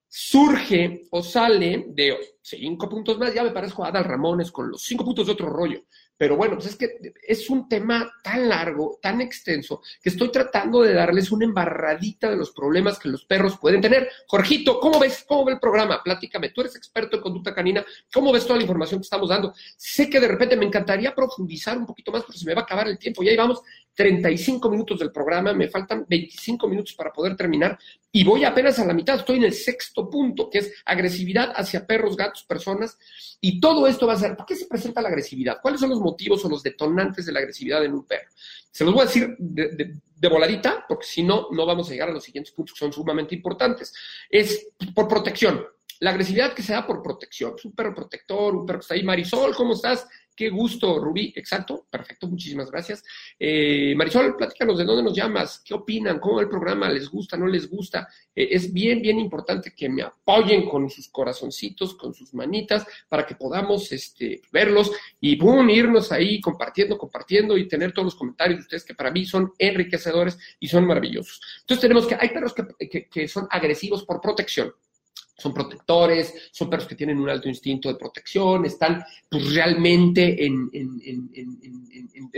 surge o sale de cinco puntos más, ya me parezco a Adal Ramones con los cinco puntos de otro rollo. Pero bueno, pues es que es un tema tan largo, tan extenso, que estoy tratando de darles una embarradita de los problemas que los perros pueden tener. Jorgito, ¿cómo ves? ¿Cómo ve el programa? Platícame. Tú eres experto en conducta canina. ¿Cómo ves toda la información que estamos dando? Sé que de repente me encantaría profundizar un poquito más, pero se me va a acabar el tiempo. Ya llevamos 35 minutos del programa, me faltan 25 minutos para poder terminar y voy apenas a la mitad. Estoy en el sexto punto, que es agresividad hacia perros, gatos, personas. Y todo esto va a ser, ¿por qué se presenta la agresividad? ¿Cuáles son los motivos o los detonantes de la agresividad en un perro? Se los voy a decir de, voladita, porque si no, no vamos a llegar a los siguientes puntos que son sumamente importantes. Es por protección. La agresividad que se da por protección. Es un perro protector, un perro que está ahí. Marisol, ¿cómo estás? Qué gusto, Rubí. Exacto, perfecto, muchísimas gracias. Eh, Marisol, platícanos de dónde nos llamas, qué opinan, cómo el programa, les gusta, no les gusta. Eh, es bien, bien importante que me apoyen con sus corazoncitos, con sus manitas, para que podamos este, verlos y boom, irnos ahí compartiendo, compartiendo y tener todos los comentarios de ustedes que para mí son enriquecedores y son maravillosos. Entonces tenemos que, hay perros que son agresivos por protección son protectores, son perros que tienen un alto instinto de protección, están pues, realmente en,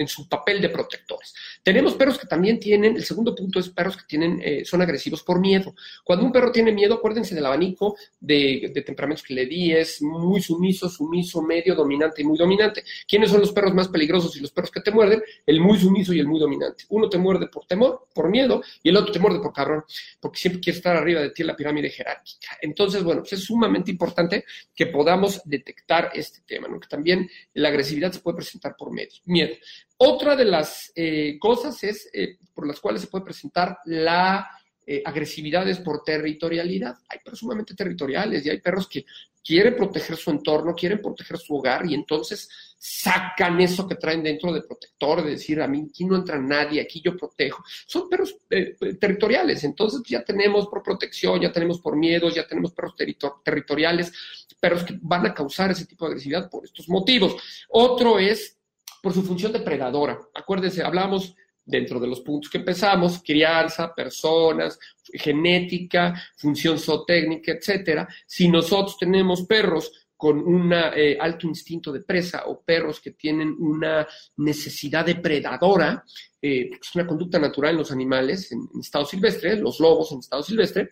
su papel de protectores. Tenemos perros que también tienen, el segundo punto es perros que tienen, eh, son agresivos por miedo. Cuando un perro tiene miedo, acuérdense del abanico de, temperamentos que le di, es muy sumiso, sumiso, medio, dominante y muy dominante. ¿Quiénes son los perros más peligrosos y los perros que te muerden? El muy sumiso y el muy dominante. Uno te muerde por temor, por miedo, y el otro te muerde por cabrón, porque siempre quiere estar arriba de ti en la pirámide jerárquica. Entonces, entonces, bueno, pues es sumamente importante que podamos detectar este tema, ¿no? que también la agresividad se puede presentar por miedo. Otra de las eh, cosas es eh, por las cuales se puede presentar la eh, agresividades por territorialidad. Hay perros sumamente territoriales y hay perros que quieren proteger su entorno, quieren proteger su hogar y entonces sacan eso que traen dentro de protector, de decir, a mí aquí no entra nadie, aquí yo protejo. Son perros eh, territoriales, entonces ya tenemos por protección, ya tenemos por miedos, ya tenemos perros territoriales, perros que van a causar ese tipo de agresividad por estos motivos. Otro es por su función depredadora. Acuérdense, hablamos dentro de los puntos que empezamos, crianza, personas, genética, función zootécnica, etcétera. Si nosotros tenemos perros con un eh, alto instinto de presa o perros que tienen una necesidad depredadora, eh, es una conducta natural en los animales en, estado silvestre, los lobos en estado silvestre,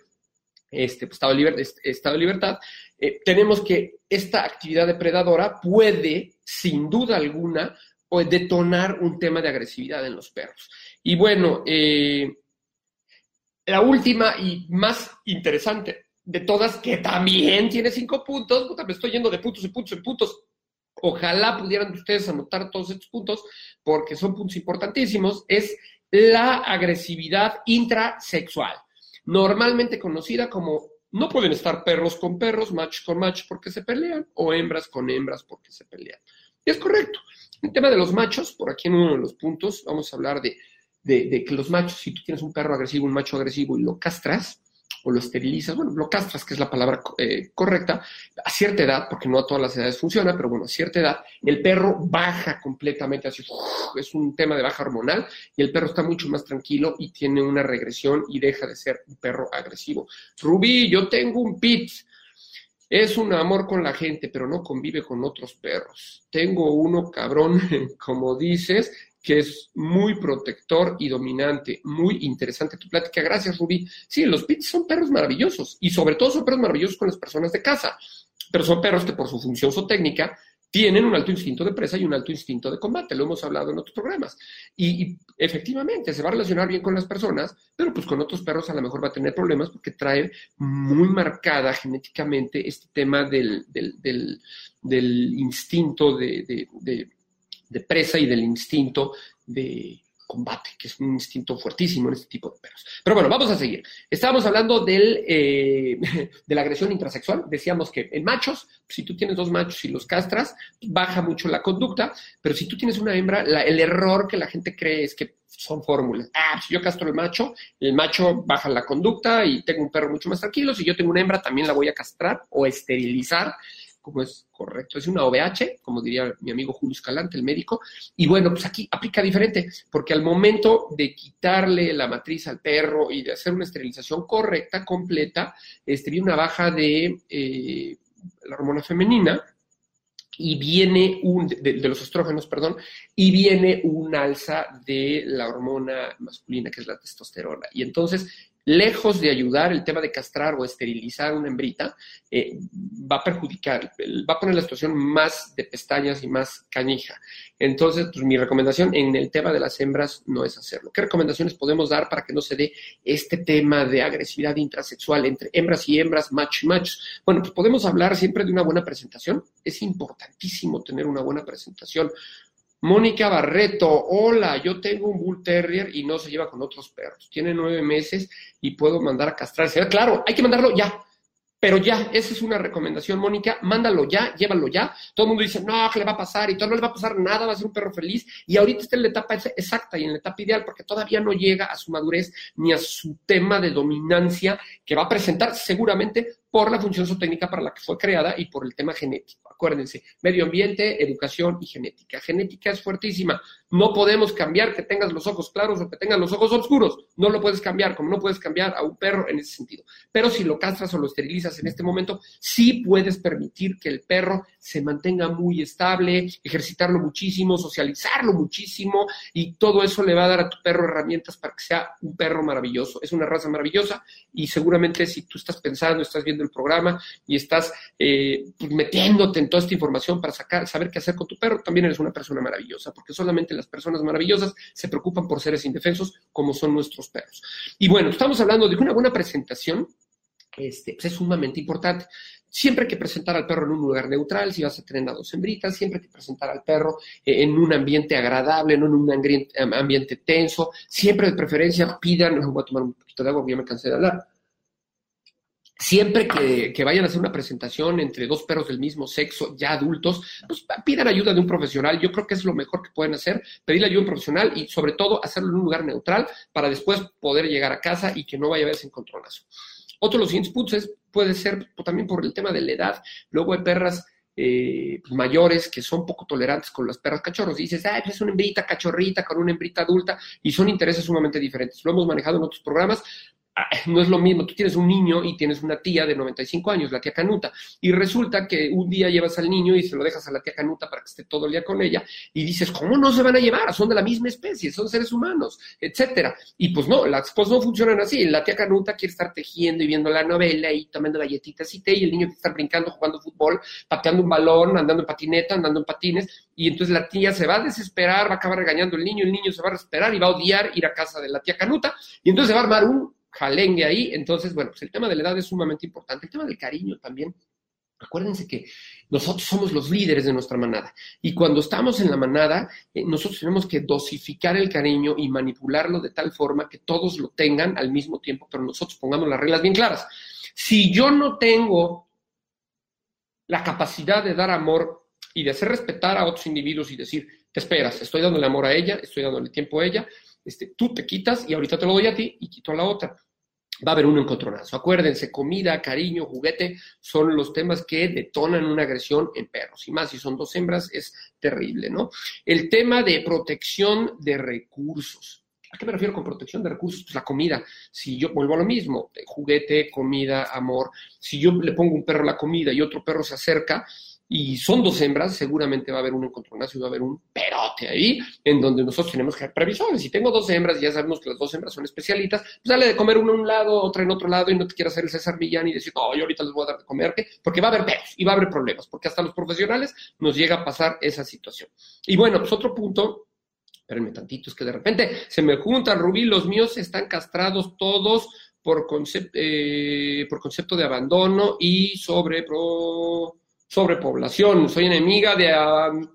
este, pues, estado, de libertad, eh, tenemos que esta actividad depredadora puede, sin duda alguna, o detonar un tema de agresividad en los perros. Y bueno, la última y más interesante de todas, que también tiene cinco puntos, me estoy yendo de puntos y puntos y puntos. Ojalá pudieran ustedes anotar todos estos puntos, porque son puntos importantísimos, es la agresividad intrasexual, normalmente conocida como no pueden estar perros con perros, machos con machos porque se pelean, o hembras con hembras porque se pelean. Y es correcto. El tema de los machos, por aquí en uno de los puntos, vamos a hablar de, que los machos, si tú tienes un perro agresivo, un macho agresivo y lo castras, o lo esterilizas, bueno, lo castras, que es la palabra eh, correcta, a cierta edad, porque no a todas las edades funciona, pero bueno, a cierta edad, el perro baja completamente, así, es un tema de baja hormonal, y el perro está mucho más tranquilo y tiene una regresión y deja de ser un perro agresivo. Rubí, yo tengo un pit. Es un amor con la gente, pero no convive con otros perros. Tengo uno cabrón, [laughs] como dices, que es muy protector y dominante. Muy interesante tu plática. Gracias, Rubí. Sí, los pits son perros maravillosos y sobre todo son perros maravillosos con las personas de casa, pero son perros que por su función zootécnica tienen un alto instinto de presa y un alto instinto de combate, lo hemos hablado en otros programas. Y, efectivamente se va a relacionar bien con las personas, pero pues con otros perros a lo mejor va a tener problemas porque trae muy marcada genéticamente este tema del, instinto de de presa y del instinto de combate, que es un instinto fuertísimo en este tipo de perros. Pero bueno, vamos a seguir. Estábamos hablando del, eh, [laughs] de la agresión intrasexual. Decíamos que en machos, si tú tienes dos machos y los castras, baja mucho la conducta, pero si tú tienes una hembra, el error que la gente cree es que son fórmulas. Ah, si yo castro el macho, el macho baja la conducta y tengo un perro mucho más tranquilo. Si yo tengo una hembra, también la voy a castrar o esterilizar como es correcto. Es una OVH, como diría mi amigo Julio Escalante, el médico. Y bueno, pues aquí aplica diferente, porque al momento de quitarle la matriz al perro y de hacer una esterilización correcta, completa, este, viene una baja de eh, la hormona femenina, y viene un, de, los estrógenos, perdón, y viene un alza de la hormona masculina, que es la testosterona. Y entonces lejos de ayudar el tema de castrar o esterilizar una hembrita, eh, va a perjudicar, va a poner la situación más de pestañas y más cañija. Entonces, pues, mi recomendación en el tema de las hembras no es hacerlo. ¿Qué recomendaciones podemos dar para que no se dé este tema de agresividad intrasexual entre hembras y hembras, match y match? Bueno, pues podemos hablar siempre de una buena presentación. Es importantísimo tener una buena presentación. Mónica Barreto, hola, yo tengo un Bull Terrier y no se lleva con otros perros. Tiene nueve meses y puedo mandar a castrarse. Claro, hay que mandarlo ya. Pero ya, esa es una recomendación, Mónica, mándalo ya, llévalo ya. Todo el mundo dice, no, ¿qué le va a pasar? Y todo no le va a pasar nada, va a ser un perro feliz. Y ahorita está en la etapa exacta y en la etapa ideal, porque todavía no llega a su madurez ni a su tema de dominancia que va a presentar seguramente por la función zootécnica para la que fue creada y por el tema genético. Acuérdense, medio ambiente, educación y genética. Genética es fuertísima. No podemos cambiar que tengas los ojos claros o que tengas los ojos oscuros. No lo puedes cambiar, como no puedes cambiar a un perro en ese sentido. Pero si lo castras o lo esterilizas en este momento, sí puedes permitir que el perro se mantenga muy estable, ejercitarlo muchísimo, socializarlo muchísimo y todo eso le va a dar a tu perro herramientas para que sea un perro maravilloso. Es una raza maravillosa y seguramente si tú estás pensando, estás viendo el programa y estás eh, pues, metiéndote en toda esta información para sacar, saber qué hacer con tu perro, también eres una persona maravillosa, porque solamente las personas maravillosas se preocupan por seres indefensos como son nuestros perros. Y bueno, estamos hablando de una buena presentación este, pues, es sumamente importante. Siempre hay que presentar al perro en un lugar neutral, si vas a tener a dos hembritas, siempre hay que presentar al perro eh, en un ambiente agradable, no en un ambiente, tenso. Siempre de preferencia pidan, voy a tomar un poquito de agua porque ya me cansé de hablar Siempre que, vayan a hacer una presentación entre dos perros del mismo sexo, ya adultos, pues pidan ayuda de un profesional. Yo creo que es lo mejor que pueden hacer, pedirle ayuda a un profesional y sobre todo hacerlo en un lugar neutral para después poder llegar a casa y que no vaya a verse encontronazo. Otro de los inputs puede ser también por el tema de la edad. Luego hay perras eh, pues, mayores que son poco tolerantes con las perras cachorros. Y dices, ah, es una hembrita cachorrita con una hembrita adulta y son intereses sumamente diferentes. Lo hemos manejado en otros programas. Ah, no es lo mismo, tú tienes un niño y tienes una tía de 95 años, la tía Canuta, y resulta que un día llevas al niño y se lo dejas a la tía Canuta para que esté todo el día con ella, y dices, ¿cómo no se van a llevar? Son de la misma especie, son seres humanos, etcétera. Y pues no, las cosas no funcionan así. La tía Canuta quiere estar tejiendo y viendo la novela y tomando galletitas y té, y el niño quiere estar brincando, jugando fútbol, pateando un balón, andando en patineta, andando en patines, y entonces la tía se va a desesperar, va a acabar regañando al niño, el niño se va a desesperar y va a odiar ir a casa de la tía Canuta, y entonces se va a armar un jalengue ahí. Entonces, bueno, pues el tema de la edad es sumamente importante. El tema del cariño también. Acuérdense que nosotros somos los líderes de nuestra manada y cuando estamos en la manada, eh, nosotros tenemos que dosificar el cariño y manipularlo de tal forma que todos lo tengan al mismo tiempo, pero nosotros pongamos las reglas bien claras. Si yo no tengo la capacidad de dar amor y de hacer respetar a otros individuos y decir, te esperas, estoy dándole amor a ella, estoy dándole tiempo a ella, este, tú te quitas y ahorita te lo doy a ti y quito a la otra. va a haber un encontronazo. Acuérdense, comida, cariño, juguete son los temas que detonan una agresión en perros. Y más, si son dos hembras, es terrible, ¿no? El tema de protección de recursos. ¿A qué me refiero con protección de recursos? Pues la comida. Si yo vuelvo a lo mismo, juguete, comida, amor. Si yo le pongo un perro la comida y otro perro se acerca, y son dos hembras, seguramente va a haber un encontronazo y va a haber un perote ahí, en donde nosotros tenemos que ser previsores. Si tengo dos hembras y ya sabemos que las dos hembras son especialitas, pues dale de comer una a un lado, otra en otro lado, y no te quieras hacer el César Millán y decir, no, yo ahorita les voy a dar de comer, porque va a haber peros y va a haber problemas, porque hasta los profesionales nos llega a pasar esa situación. Y bueno, pues otro punto espérenme tantito, es que de repente se me juntan, Rubí, los míos están castrados todos por, eh, por concepto de abandono y sobre sobrepoblación, soy enemiga de,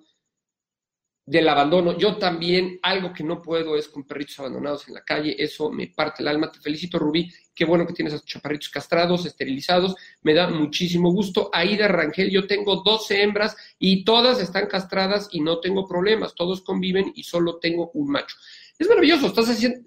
del abandono. Yo también, algo que no puedo es con perritos abandonados en la calle, eso me parte el alma. Te felicito, Rubí, qué bueno que tienes a chaparritos castrados, esterilizados, me da muchísimo gusto. Aida Rangel, yo tengo 12 hembras y todas están castradas y no tengo problemas, todos conviven y solo tengo un macho. Es maravilloso, estás haciendo,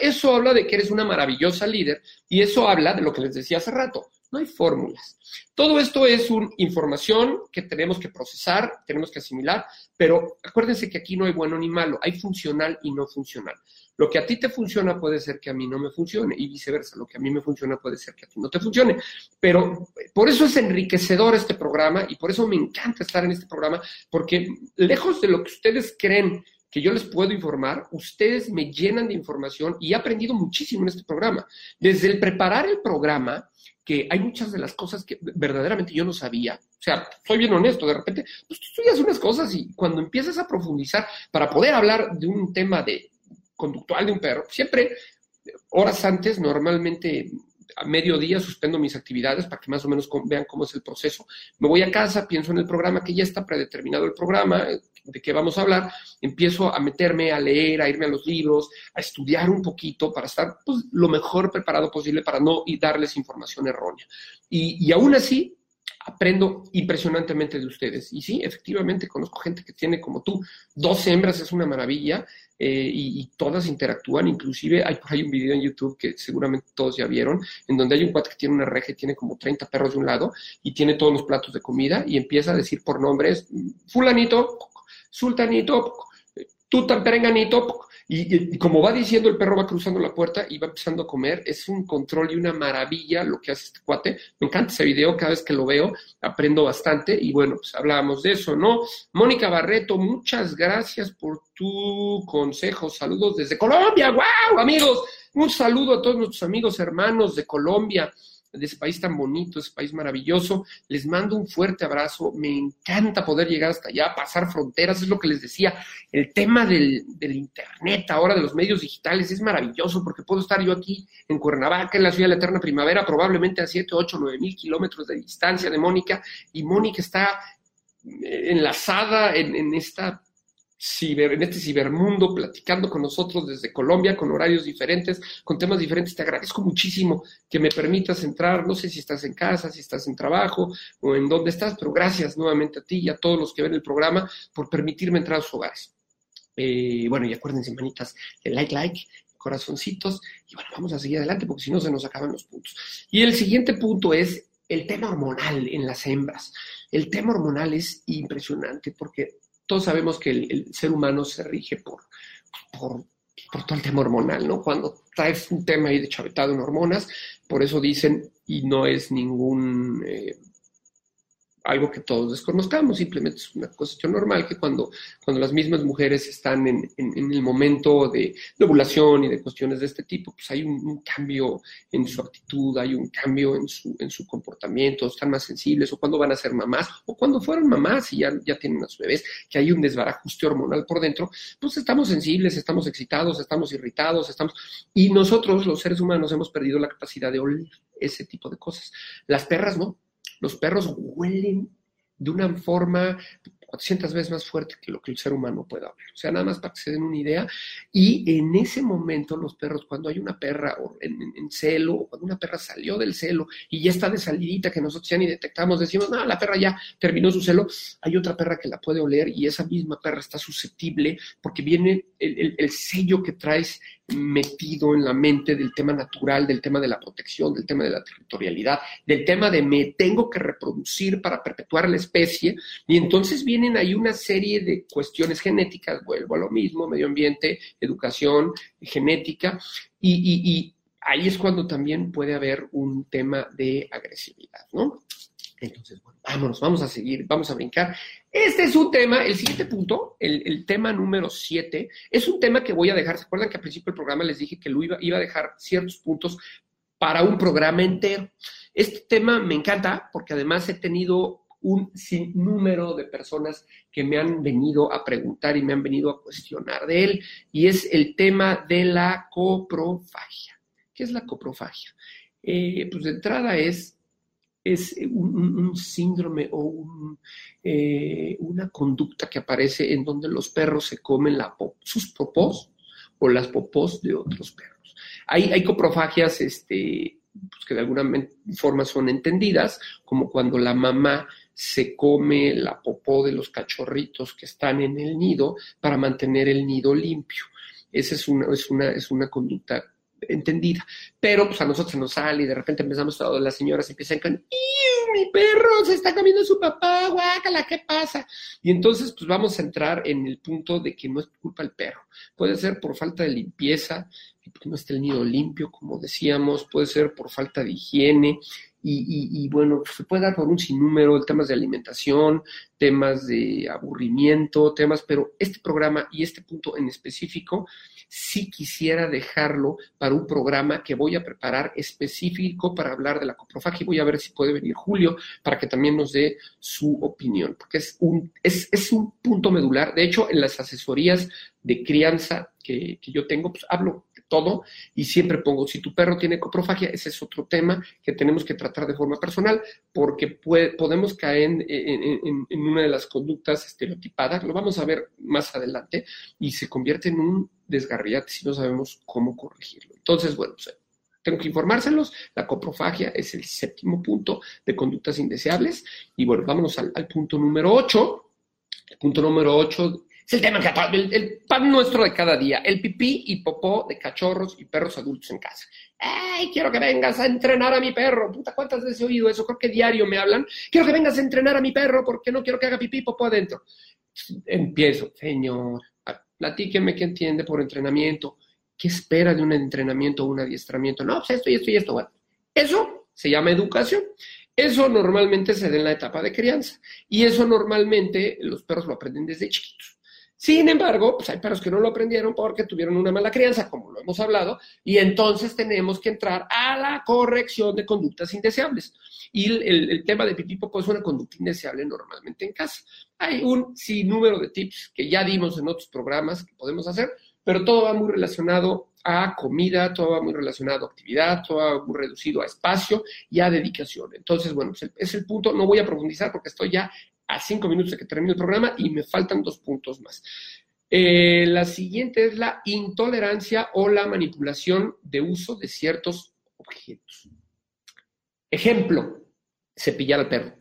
eso habla de que eres una maravillosa líder y eso habla de lo que les decía hace rato no hay fórmulas. Todo esto es una información que tenemos que procesar, tenemos que asimilar, pero acuérdense que aquí no hay bueno ni malo, hay funcional y no funcional. Lo que a ti te funciona puede ser que a mí no me funcione y viceversa. Lo que a mí me funciona puede ser que a ti no te funcione. Pero por eso es enriquecedor este programa y por eso me encanta estar en este programa, porque lejos de lo que ustedes creen que yo les puedo informar, ustedes me llenan de información y he aprendido muchísimo en este programa. Desde el preparar el programa, que hay muchas de las cosas que verdaderamente yo no sabía. O sea, soy bien honesto, de repente, pues tú estudias unas cosas y cuando empiezas a profundizar para poder hablar de un tema de conductual de un perro, siempre horas antes, normalmente a mediodía suspendo mis actividades para que más o menos vean cómo es el proceso. Me voy a casa, pienso en el programa, que ya está predeterminado el programa, de qué vamos a hablar, empiezo a meterme a leer, a irme a los libros, a estudiar un poquito para estar pues, lo mejor preparado posible para no darles información errónea. Y, y aún así, aprendo impresionantemente de ustedes. Y sí, efectivamente, conozco gente que tiene como tú dos hembras, es una maravilla, eh, y, todas interactúan, inclusive hay por ahí un video en YouTube que seguramente todos ya vieron, en donde hay un cuate que tiene una reja y tiene como 30 perros de un lado y tiene todos los platos de comida y empieza a decir por nombres, fulanito, sultanito, tú y, como va diciendo, el perro va cruzando la puerta y va empezando a comer. Es un control y una maravilla lo que hace este cuate. Me encanta ese video, cada vez que lo veo aprendo bastante. Y bueno, pues hablábamos de eso, ¿no? Mónica Barreto, muchas gracias por tu consejo. Saludos desde Colombia. ¡Wow, amigos! Un saludo a todos nuestros amigos hermanos de Colombia de ese país tan bonito, ese país maravilloso. Les mando un fuerte abrazo. Me encanta poder llegar hasta allá, pasar fronteras. Es lo que les decía. El tema del, Internet ahora, de los medios digitales, es maravilloso porque puedo estar yo aquí en Cuernavaca, en la ciudad de la eterna primavera, probablemente a 7, 8, 9 mil kilómetros de distancia de Mónica. Y Mónica está enlazada en, en esta en este cibermundo, platicando con nosotros desde Colombia, con horarios diferentes, con temas diferentes. Te agradezco muchísimo que me permitas entrar. No sé si estás en casa, si estás en trabajo o en dónde estás, pero gracias nuevamente a ti y a todos los que ven el programa por permitirme entrar a sus hogares. Eh, bueno, y acuérdense, manitas, el like, like, corazoncitos. Y bueno, vamos a seguir adelante porque si no se nos acaban los puntos. Y el siguiente punto es el tema hormonal en las hembras. El tema hormonal es impresionante porque todos sabemos que el, ser humano se rige por, por, todo el tema hormonal, ¿no? Cuando traes un tema ahí de chavetado en hormonas, por eso dicen, y no es ningún eh, algo que todos desconozcamos, simplemente es una cuestión normal que cuando, cuando las mismas mujeres están en, el momento de, ovulación y de cuestiones de este tipo, pues hay un, cambio en su actitud, hay un cambio en su, en su comportamiento, están más sensibles, o cuando van a ser mamás, o cuando fueron mamás y ya, ya tienen a sus bebés, que hay un desbarajuste hormonal por dentro, pues estamos sensibles, estamos excitados, estamos irritados, estamos... Y nosotros, los seres humanos, hemos perdido la capacidad de oler ese tipo de cosas. Las perras no, los perros huelen de una forma 400 veces más fuerte que lo que el ser humano puede hablar. O sea, nada más para que se den una idea. Y en ese momento los perros, cuando hay una perra en, celo, o cuando una perra salió del celo y ya está de salidita que nosotros ya ni detectamos, decimos, no, la perra ya terminó su celo, hay otra perra que la puede oler y esa misma perra está susceptible porque viene el, el sello que traes metido en la mente del tema natural, del tema de la protección, del tema de la territorialidad, del tema de me tengo que reproducir para perpetuar la especie, y entonces vienen ahí una serie de cuestiones genéticas, vuelvo a lo mismo, medio ambiente, educación, genética, y, ahí es cuando también puede haber un tema de agresividad, ¿no? Entonces, bueno, vámonos, vamos a seguir, vamos a brincar. Este es un tema, el siguiente punto, el, tema número siete, es un tema que voy a dejar. ¿Se acuerdan que al principio del programa les dije que lo iba, iba a dejar ciertos puntos para un programa entero? Este tema me encanta porque además he tenido un sinnúmero de personas que me han venido a preguntar y me han venido a cuestionar de él, y es el tema de la coprofagia. ¿Qué es la coprofagia? Eh, pues de entrada es es un, síndrome o eh, una conducta que aparece en donde los perros se comen sus popós o las popós de otros perros. Hay, hay coprofagias este, pues, que de alguna forma son entendidas, como cuando la mamá se come la popó de los cachorritos que están en el nido para mantener el nido limpio. Esa es una, es una, es una conducta entendida. Pero pues a nosotros nos sale y de repente empezamos todas las señoras empiezan con mi perro se está comiendo su papá, guácala, ¿qué pasa? Y entonces pues vamos a entrar en el punto de que no es culpa del perro. Puede ser por falta de limpieza, que no esté el nido limpio, como decíamos, puede ser por falta de higiene, y, bueno, se puede dar por un sinnúmero temas de alimentación, temas de aburrimiento, temas, pero este programa y este punto en específico sí quisiera dejarlo para un programa que voy a preparar específico para hablar de la coprofagia. Voy a ver si puede venir Julio para que también nos dé su opinión, porque es un, es, es un punto medular. De hecho, en las asesorías de crianza que, que yo tengo, pues hablo todo y siempre pongo, si tu perro tiene coprofagia, ese es otro tema que tenemos que tratar de forma personal porque podemos caer en, una de las conductas estereotipadas, lo vamos a ver más adelante, y se convierte en un desgarriate si no sabemos cómo corregirlo. Entonces, bueno, pues, tengo que informárselos. La coprofagia es el séptimo punto de conductas indeseables. Y bueno, vámonos al, al punto número 8. El punto número 8 es el tema que el, el, pan nuestro de cada día, el pipí y popó de cachorros y perros adultos en casa. ¡Ay, quiero que vengas a entrenar a mi perro! Puta, ¿cuántas veces he oído eso? Creo que diario me hablan. Quiero que vengas a entrenar a mi perro porque no quiero que haga pipí y popó adentro. Empiezo, señor, platíqueme qué entiende por entrenamiento. ¿Qué espera de un entrenamiento o un adiestramiento? No, pues esto y esto y esto. Bueno, eso se llama educación. Eso normalmente se da en la etapa de crianza. Y eso normalmente los perros lo aprenden desde chiquitos. Sin embargo, pues hay perros que no lo aprendieron porque tuvieron una mala crianza, como lo hemos hablado, y entonces tenemos que entrar a la corrección de conductas indeseables. Y el, tema de pipí es una conducta indeseable normalmente en casa. Hay un sinnúmero de tips que ya dimos en otros programas que podemos hacer, pero todo va muy relacionado a comida, todo va muy relacionado a actividad, todo va muy reducido a espacio y a dedicación. Entonces, bueno, pues es el punto, no voy a profundizar porque estoy ya a cinco minutos de que termine el programa y me faltan dos puntos más. Eh, la siguiente es la intolerancia o la manipulación de uso de ciertos objetos. Ejemplo, cepillar al perro.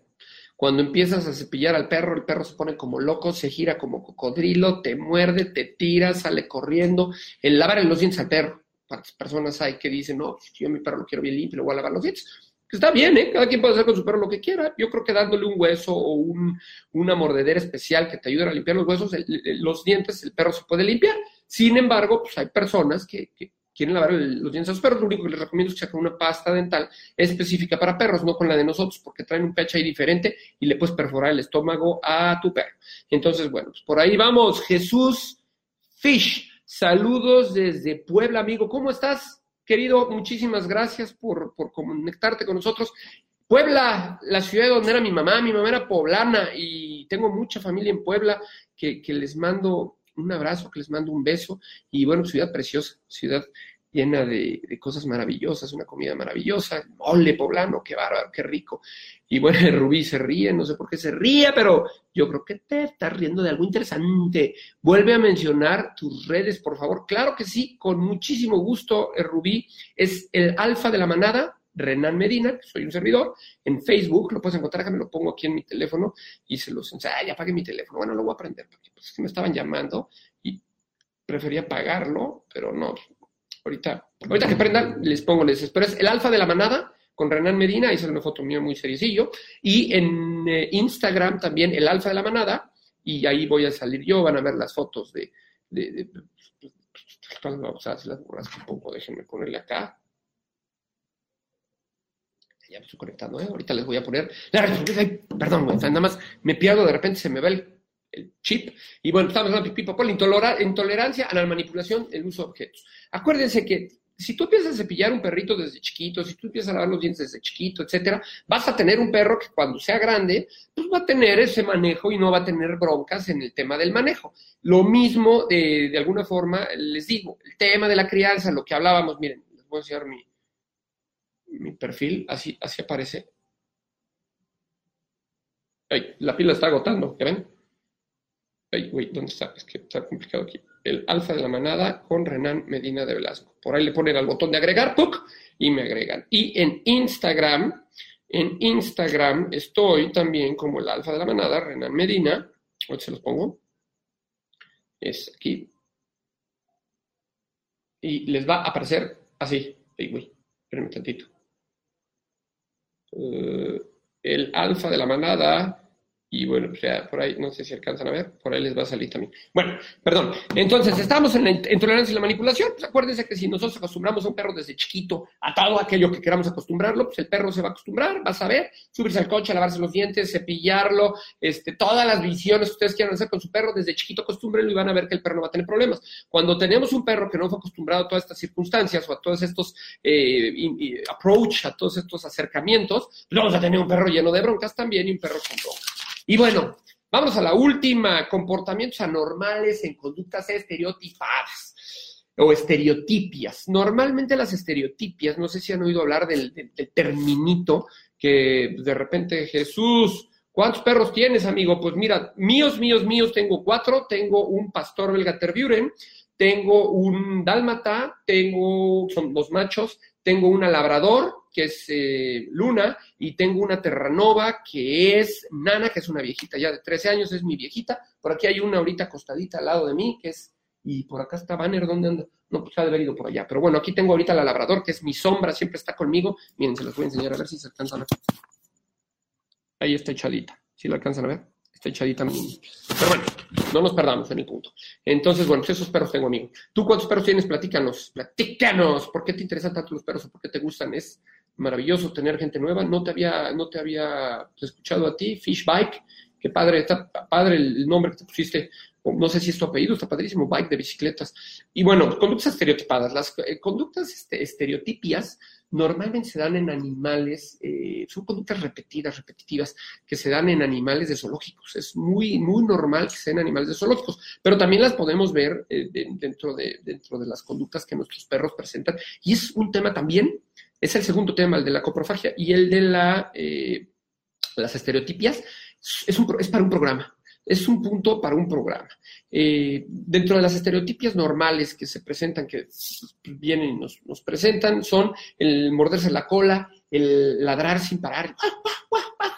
Cuando empiezas a cepillar al perro, el perro se pone como loco, se gira como cocodrilo, te muerde, te tira, sale corriendo. El lavar los dientes al perro. ¿Cuántas personas hay que dicen, no, si yo a mi perro lo quiero bien limpio, le voy a lavar los dientes? Está bien, ¿eh? Cada quien puede hacer con su perro lo que quiera. Yo creo que dándole un hueso o un, una mordedera especial que te ayude a limpiar los huesos, los dientes, el perro se puede limpiar. Sin embargo, pues hay personas que, quieren lavar los dientes a sus perros. Lo único que les recomiendo es que una pasta dental específica para perros, no con la de nosotros, porque traen un pH ahí diferente y le puedes perforar el estómago a tu perro. Entonces, bueno, pues por ahí vamos. Jesús Fish, saludos desde Puebla, amigo. ¿Cómo estás? Querido, muchísimas gracias por, conectarte con nosotros. Puebla, la ciudad donde era mi mamá, mi mamá era poblana y tengo mucha familia en Puebla que, les mando un abrazo, que les mando un beso y bueno, ciudad preciosa, ciudad llena de, cosas maravillosas, una comida maravillosa, mole poblano, qué bárbaro, qué rico. Y bueno, Rubí se ríe, no sé por qué se ríe, pero yo creo que te estás riendo de algo interesante. Vuelve a mencionar tus redes, por favor. Claro que sí, con muchísimo gusto, Rubí. Es el alfa de la manada, Renan Medina, que soy un servidor, en Facebook, lo puedes encontrar, me lo pongo aquí en mi teléfono y se los enseño, ya apague mi teléfono, bueno, lo voy a aprender, porque pues, me estaban llamando y prefería pagarlo, pero no, ahorita, ahorita que prendan, les pongo, les Pero es el alfa de la manada con Renan Medina, sale una foto mía muy seriecillo, y en eh, Instagram también el alfa de la manada, y ahí voy a salir yo, van a ver las fotos de, de, de, vamos a hacer las borras un poco, déjenme ponerle acá. Ya me estoy conectando, ¿eh? ahorita les voy a poner. Perdón, nada más me pierdo, de repente se me va el, chip. Y bueno, estamos hablando de pipo, intolerancia a la manipulación, el uso de objetos. Acuérdense que si tú empiezas a cepillar un perrito desde chiquito, si tú empiezas a lavar los dientes desde chiquito, etcétera, vas a tener un perro que cuando sea grande, pues va a tener ese manejo y no va a tener broncas en el tema del manejo. Lo mismo, de, de alguna forma, les digo, el tema de la crianza, lo que hablábamos, miren, les voy a enseñar mi, mi perfil, así, así aparece. Ay, la pila está agotando, ¿ya ven? Ay, güey, ¿dónde está? Es que está complicado aquí el alfa de la manada con Renan Medina de Velasco. Por ahí le ponen al botón de agregar, ¡puc! y me agregan. Y en Instagram, en Instagram estoy también como el alfa de la manada, Renan Medina. Hoy se los pongo. Es aquí. Y les va a aparecer así. Ay, güey, espérenme tantito. Uh, el alfa de la manada y bueno, pues ya por ahí, no sé si alcanzan a ver, por ahí les va a salir también. Bueno, perdón. Entonces, estamos en la la manipulación. Pues acuérdense que si nosotros acostumbramos a un perro desde chiquito a todo aquello que queramos acostumbrarlo, pues el perro se va a acostumbrar, va a saber, subirse al coche, lavarse los dientes, cepillarlo, este, todas las visiones que ustedes quieran hacer con su perro, desde chiquito acostúmbrenlo y van a ver que el perro no va a tener problemas. Cuando tenemos un perro que no fue acostumbrado a todas estas circunstancias o a todos estos eh, approach, a todos estos acercamientos, pues vamos a tener un perro lleno de broncas también y un perro con broncas. Y bueno, vamos a la última, comportamientos anormales en conductas estereotipadas o estereotipias. Normalmente las estereotipias, no sé si han oído hablar del, terminito que de repente Jesús, ¿cuántos perros tienes, amigo? Pues mira, míos, míos, míos, tengo cuatro, tengo un pastor belga terburen, tengo un dálmata, tengo, son dos machos, tengo una labrador, que es eh, Luna, y tengo una Terranova, que es Nana, que es una viejita ya de 13 años, es mi viejita. Por aquí hay una ahorita acostadita al lado de mí, que es, y por acá está Banner, ¿dónde anda? No, pues ha de haber ido por allá. Pero bueno, aquí tengo ahorita la labrador, que es mi sombra, siempre está conmigo. Miren, se los voy a enseñar a ver si se alcanzan a. Ahí está echadita. ¿Sí la alcanzan a ver? Está echadita Pero bueno, no nos perdamos en el punto. Entonces, bueno, pues esos perros tengo amigos. ¿Tú cuántos perros tienes? Platícanos, platícanos. ¿Por qué te interesan tanto los perros o por qué te gustan? Es maravilloso tener gente nueva. No te había, no te había escuchado a ti, Fish Bike. Qué padre, está padre el nombre que te pusiste. No sé si es tu apellido, está padrísimo, bike de bicicletas. Y bueno, conductas estereotipadas. Las eh, conductas este, estereotipias normalmente se dan en animales, eh, son conductas repetidas, repetitivas, que se dan en animales de zoológicos. Es muy, muy normal que sean animales de zoológicos, pero también las podemos ver eh, dentro, de, dentro de las conductas que nuestros perros presentan. Y es un tema también, es el segundo tema, el de la coprofagia y el de la, eh, las estereotipias, es, un, es para un programa es un punto para un programa. Eh, dentro de las estereotipias normales que se presentan, que vienen y nos, presentan, son el morderse la cola, el ladrar sin parar,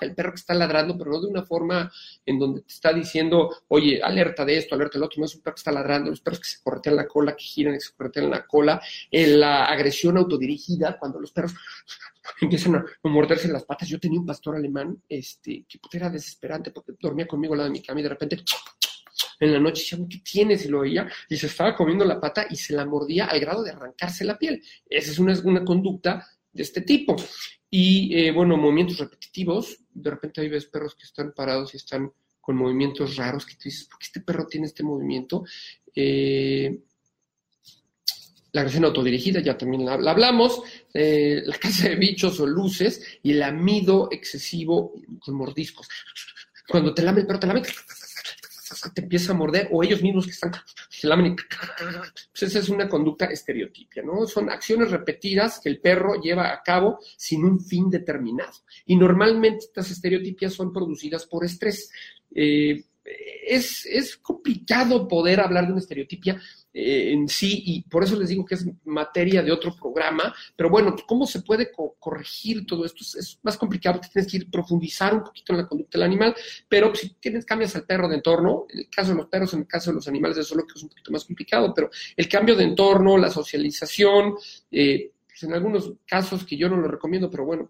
el perro que está ladrando, pero no de una forma en donde te está diciendo, oye, alerta de esto, alerta del otro, no es un perro que está ladrando, los perros que se corretean la cola, que giran, que se corretean la cola, la agresión autodirigida, cuando los perros [laughs] empiezan a, morderse las patas. Yo tenía un pastor alemán este, que era desesperante porque dormía conmigo al lado de mi cama y de repente en la noche decía, ¿qué tienes? Y lo oía y se estaba comiendo la pata y se la mordía al grado de arrancarse la piel. Esa es una conducta de este tipo. Y eh, bueno, movimientos repetitivos. De repente ahí ves perros que están parados y están con movimientos raros que tú dices, ¿por qué este perro tiene este movimiento? Eh, la agresión autodirigida, ya también la, hablamos, eh, la casa de bichos o luces y el amido excesivo con mordiscos. Cuando te lame el perro, te lame, te empieza a morder, o ellos mismos que están, lamen pues [laughs] esa es una conducta estereotipia, ¿no? Son acciones repetidas que el perro lleva a cabo sin un fin determinado. Y normalmente estas estereotipias son producidas por estrés. Eh, es, es complicado poder hablar de una estereotipia eh, en sí, y por eso les digo que es materia de otro programa, pero bueno, ¿cómo se puede corregir todo esto? Es, más complicado, tienes que ir profundizar un poquito en la conducta del animal, pero si tienes, cambias al perro de entorno, en el caso de los perros, en el caso de los animales, eso es lo que es un poquito más complicado, pero el cambio de entorno, la socialización, eh, pues en algunos casos que yo no lo recomiendo, pero bueno,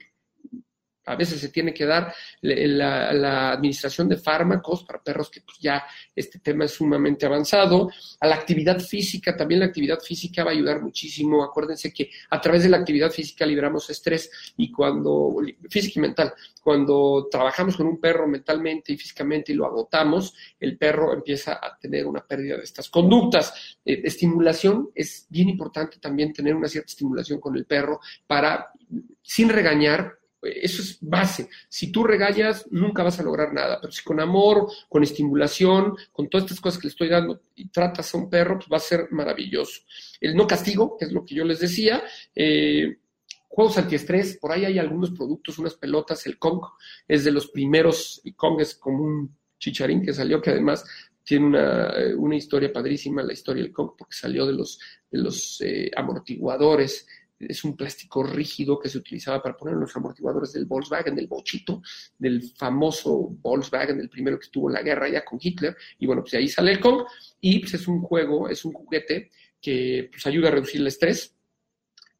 a veces se tiene que dar la, administración de fármacos para perros que pues, ya este tema es sumamente avanzado. A la actividad física, también la actividad física va a ayudar muchísimo. Acuérdense que a través de la actividad física liberamos estrés y cuando, física y mental, cuando trabajamos con un perro mentalmente y físicamente y lo agotamos, el perro empieza a tener una pérdida de estas conductas. Eh, estimulación es bien importante también tener una cierta estimulación con el perro para, sin regañar, eso es base. Si tú regañas, nunca vas a lograr nada. Pero si con amor, con estimulación, con todas estas cosas que le estoy dando y tratas a un perro, pues va a ser maravilloso. El no castigo, que es lo que yo les decía. Eh, juegos antiestrés, por ahí hay algunos productos, unas pelotas. El Kong es de los primeros. El Kong es como un chicharín que salió, que además tiene una, una historia padrísima, la historia del Kong, porque salió de los, de los eh, amortiguadores es un plástico rígido que se utilizaba para poner en los amortiguadores del Volkswagen, del bochito, del famoso Volkswagen, el primero que tuvo la guerra ya con Hitler. Y bueno, pues ahí sale el Kong. Y pues es un juego, es un juguete que pues ayuda a reducir el estrés.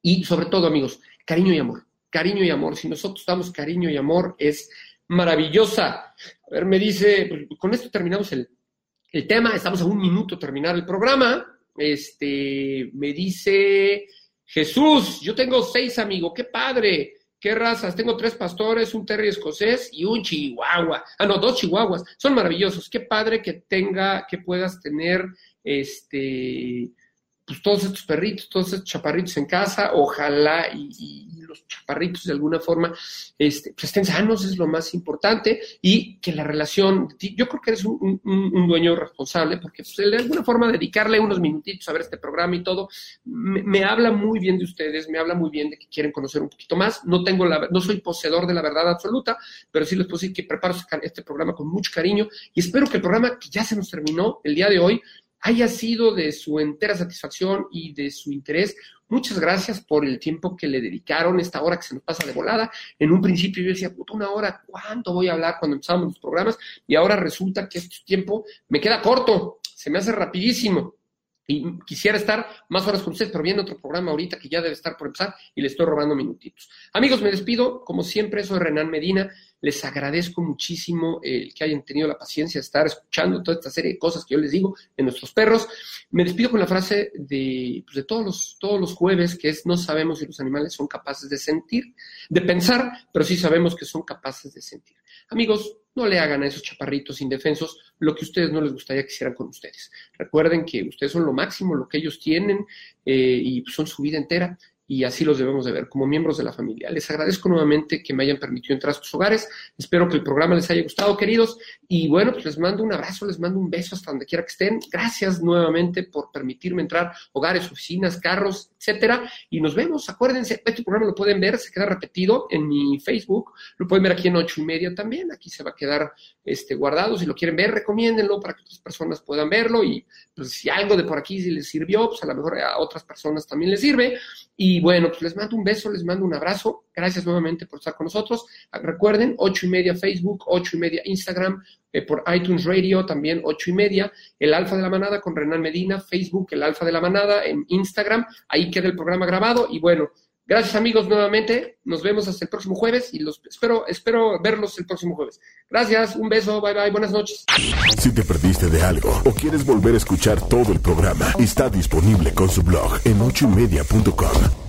Y sobre todo, amigos, cariño y amor. Cariño y amor. Si nosotros damos cariño y amor, es maravillosa. A ver, me dice, con esto terminamos el, el tema. Estamos a un minuto terminar el programa. Este, me dice Jesús, yo tengo seis amigos, qué padre. ¿Qué razas? Tengo tres pastores, un terrier escocés y un chihuahua. Ah, no, dos chihuahuas. Son maravillosos. Qué padre que tenga, que puedas tener este, pues todos estos perritos, todos estos chaparritos en casa. Ojalá y los chaparritos de alguna forma este, pues estén sanos, es lo más importante, y que la relación, yo creo que eres un, dueño responsable, porque pues, de alguna forma dedicarle unos minutitos a ver este programa y todo, me, habla muy bien de ustedes, me habla muy bien de que quieren conocer un poquito más. No tengo la, no soy poseedor de la verdad absoluta, pero sí les puedo decir que preparo este programa con mucho cariño y espero que el programa que ya se nos terminó el día de hoy haya sido de su entera satisfacción y de su interés. Muchas gracias por el tiempo que le dedicaron, esta hora que se nos pasa de volada. En un principio yo decía, puta, una hora, ¿cuánto voy a hablar cuando empezamos los programas? Y ahora resulta que este tiempo me queda corto, se me hace rapidísimo. Y quisiera estar más horas con ustedes, pero viene otro programa ahorita que ya debe estar por empezar y le estoy robando minutitos. Amigos, me despido. Como siempre, soy Renan Medina. Les agradezco muchísimo el que hayan tenido la paciencia de estar escuchando toda esta serie de cosas que yo les digo en nuestros perros. Me despido con la frase de, pues, de todos, los, todos los jueves, que es no sabemos si los animales son capaces de sentir, de pensar, pero sí sabemos que son capaces de sentir. Amigos, no le hagan a esos chaparritos indefensos lo que ustedes no les gustaría que hicieran con ustedes. Recuerden que ustedes son lo máximo, lo que ellos tienen eh, y son su vida entera y así los debemos de ver como miembros de la familia. Les agradezco nuevamente que me hayan permitido entrar a sus hogares. Espero que el programa les haya gustado, queridos. Y bueno, pues les mando un abrazo, les mando un beso hasta donde quiera que estén. Gracias nuevamente por permitirme entrar hogares, oficinas, carros, etcétera. Y nos vemos. Acuérdense, este programa lo pueden ver, se queda repetido en mi Facebook. Lo pueden ver aquí en ocho y media también. Aquí se va a quedar este, guardado. Si lo quieren ver, recomiéndenlo para que otras personas puedan verlo. Y pues si algo de por aquí les sirvió, pues a lo mejor a otras personas también les sirve. Y bueno, pues les mando un beso, les mando un abrazo. Gracias nuevamente por estar con nosotros. Recuerden, ocho y media Facebook, ocho y media Instagram, eh, por iTunes Radio también ocho y media. El Alfa de la Manada con Renan Medina, Facebook, el Alfa de la Manada en Instagram. Ahí queda el programa grabado. Y bueno, Gracias amigos nuevamente. Nos vemos hasta el próximo jueves y los espero, espero verlos el próximo jueves. Gracias, un beso, bye bye, buenas noches. Si te perdiste de algo o quieres volver a escuchar todo el programa, está disponible con su blog en ochoymedia.com.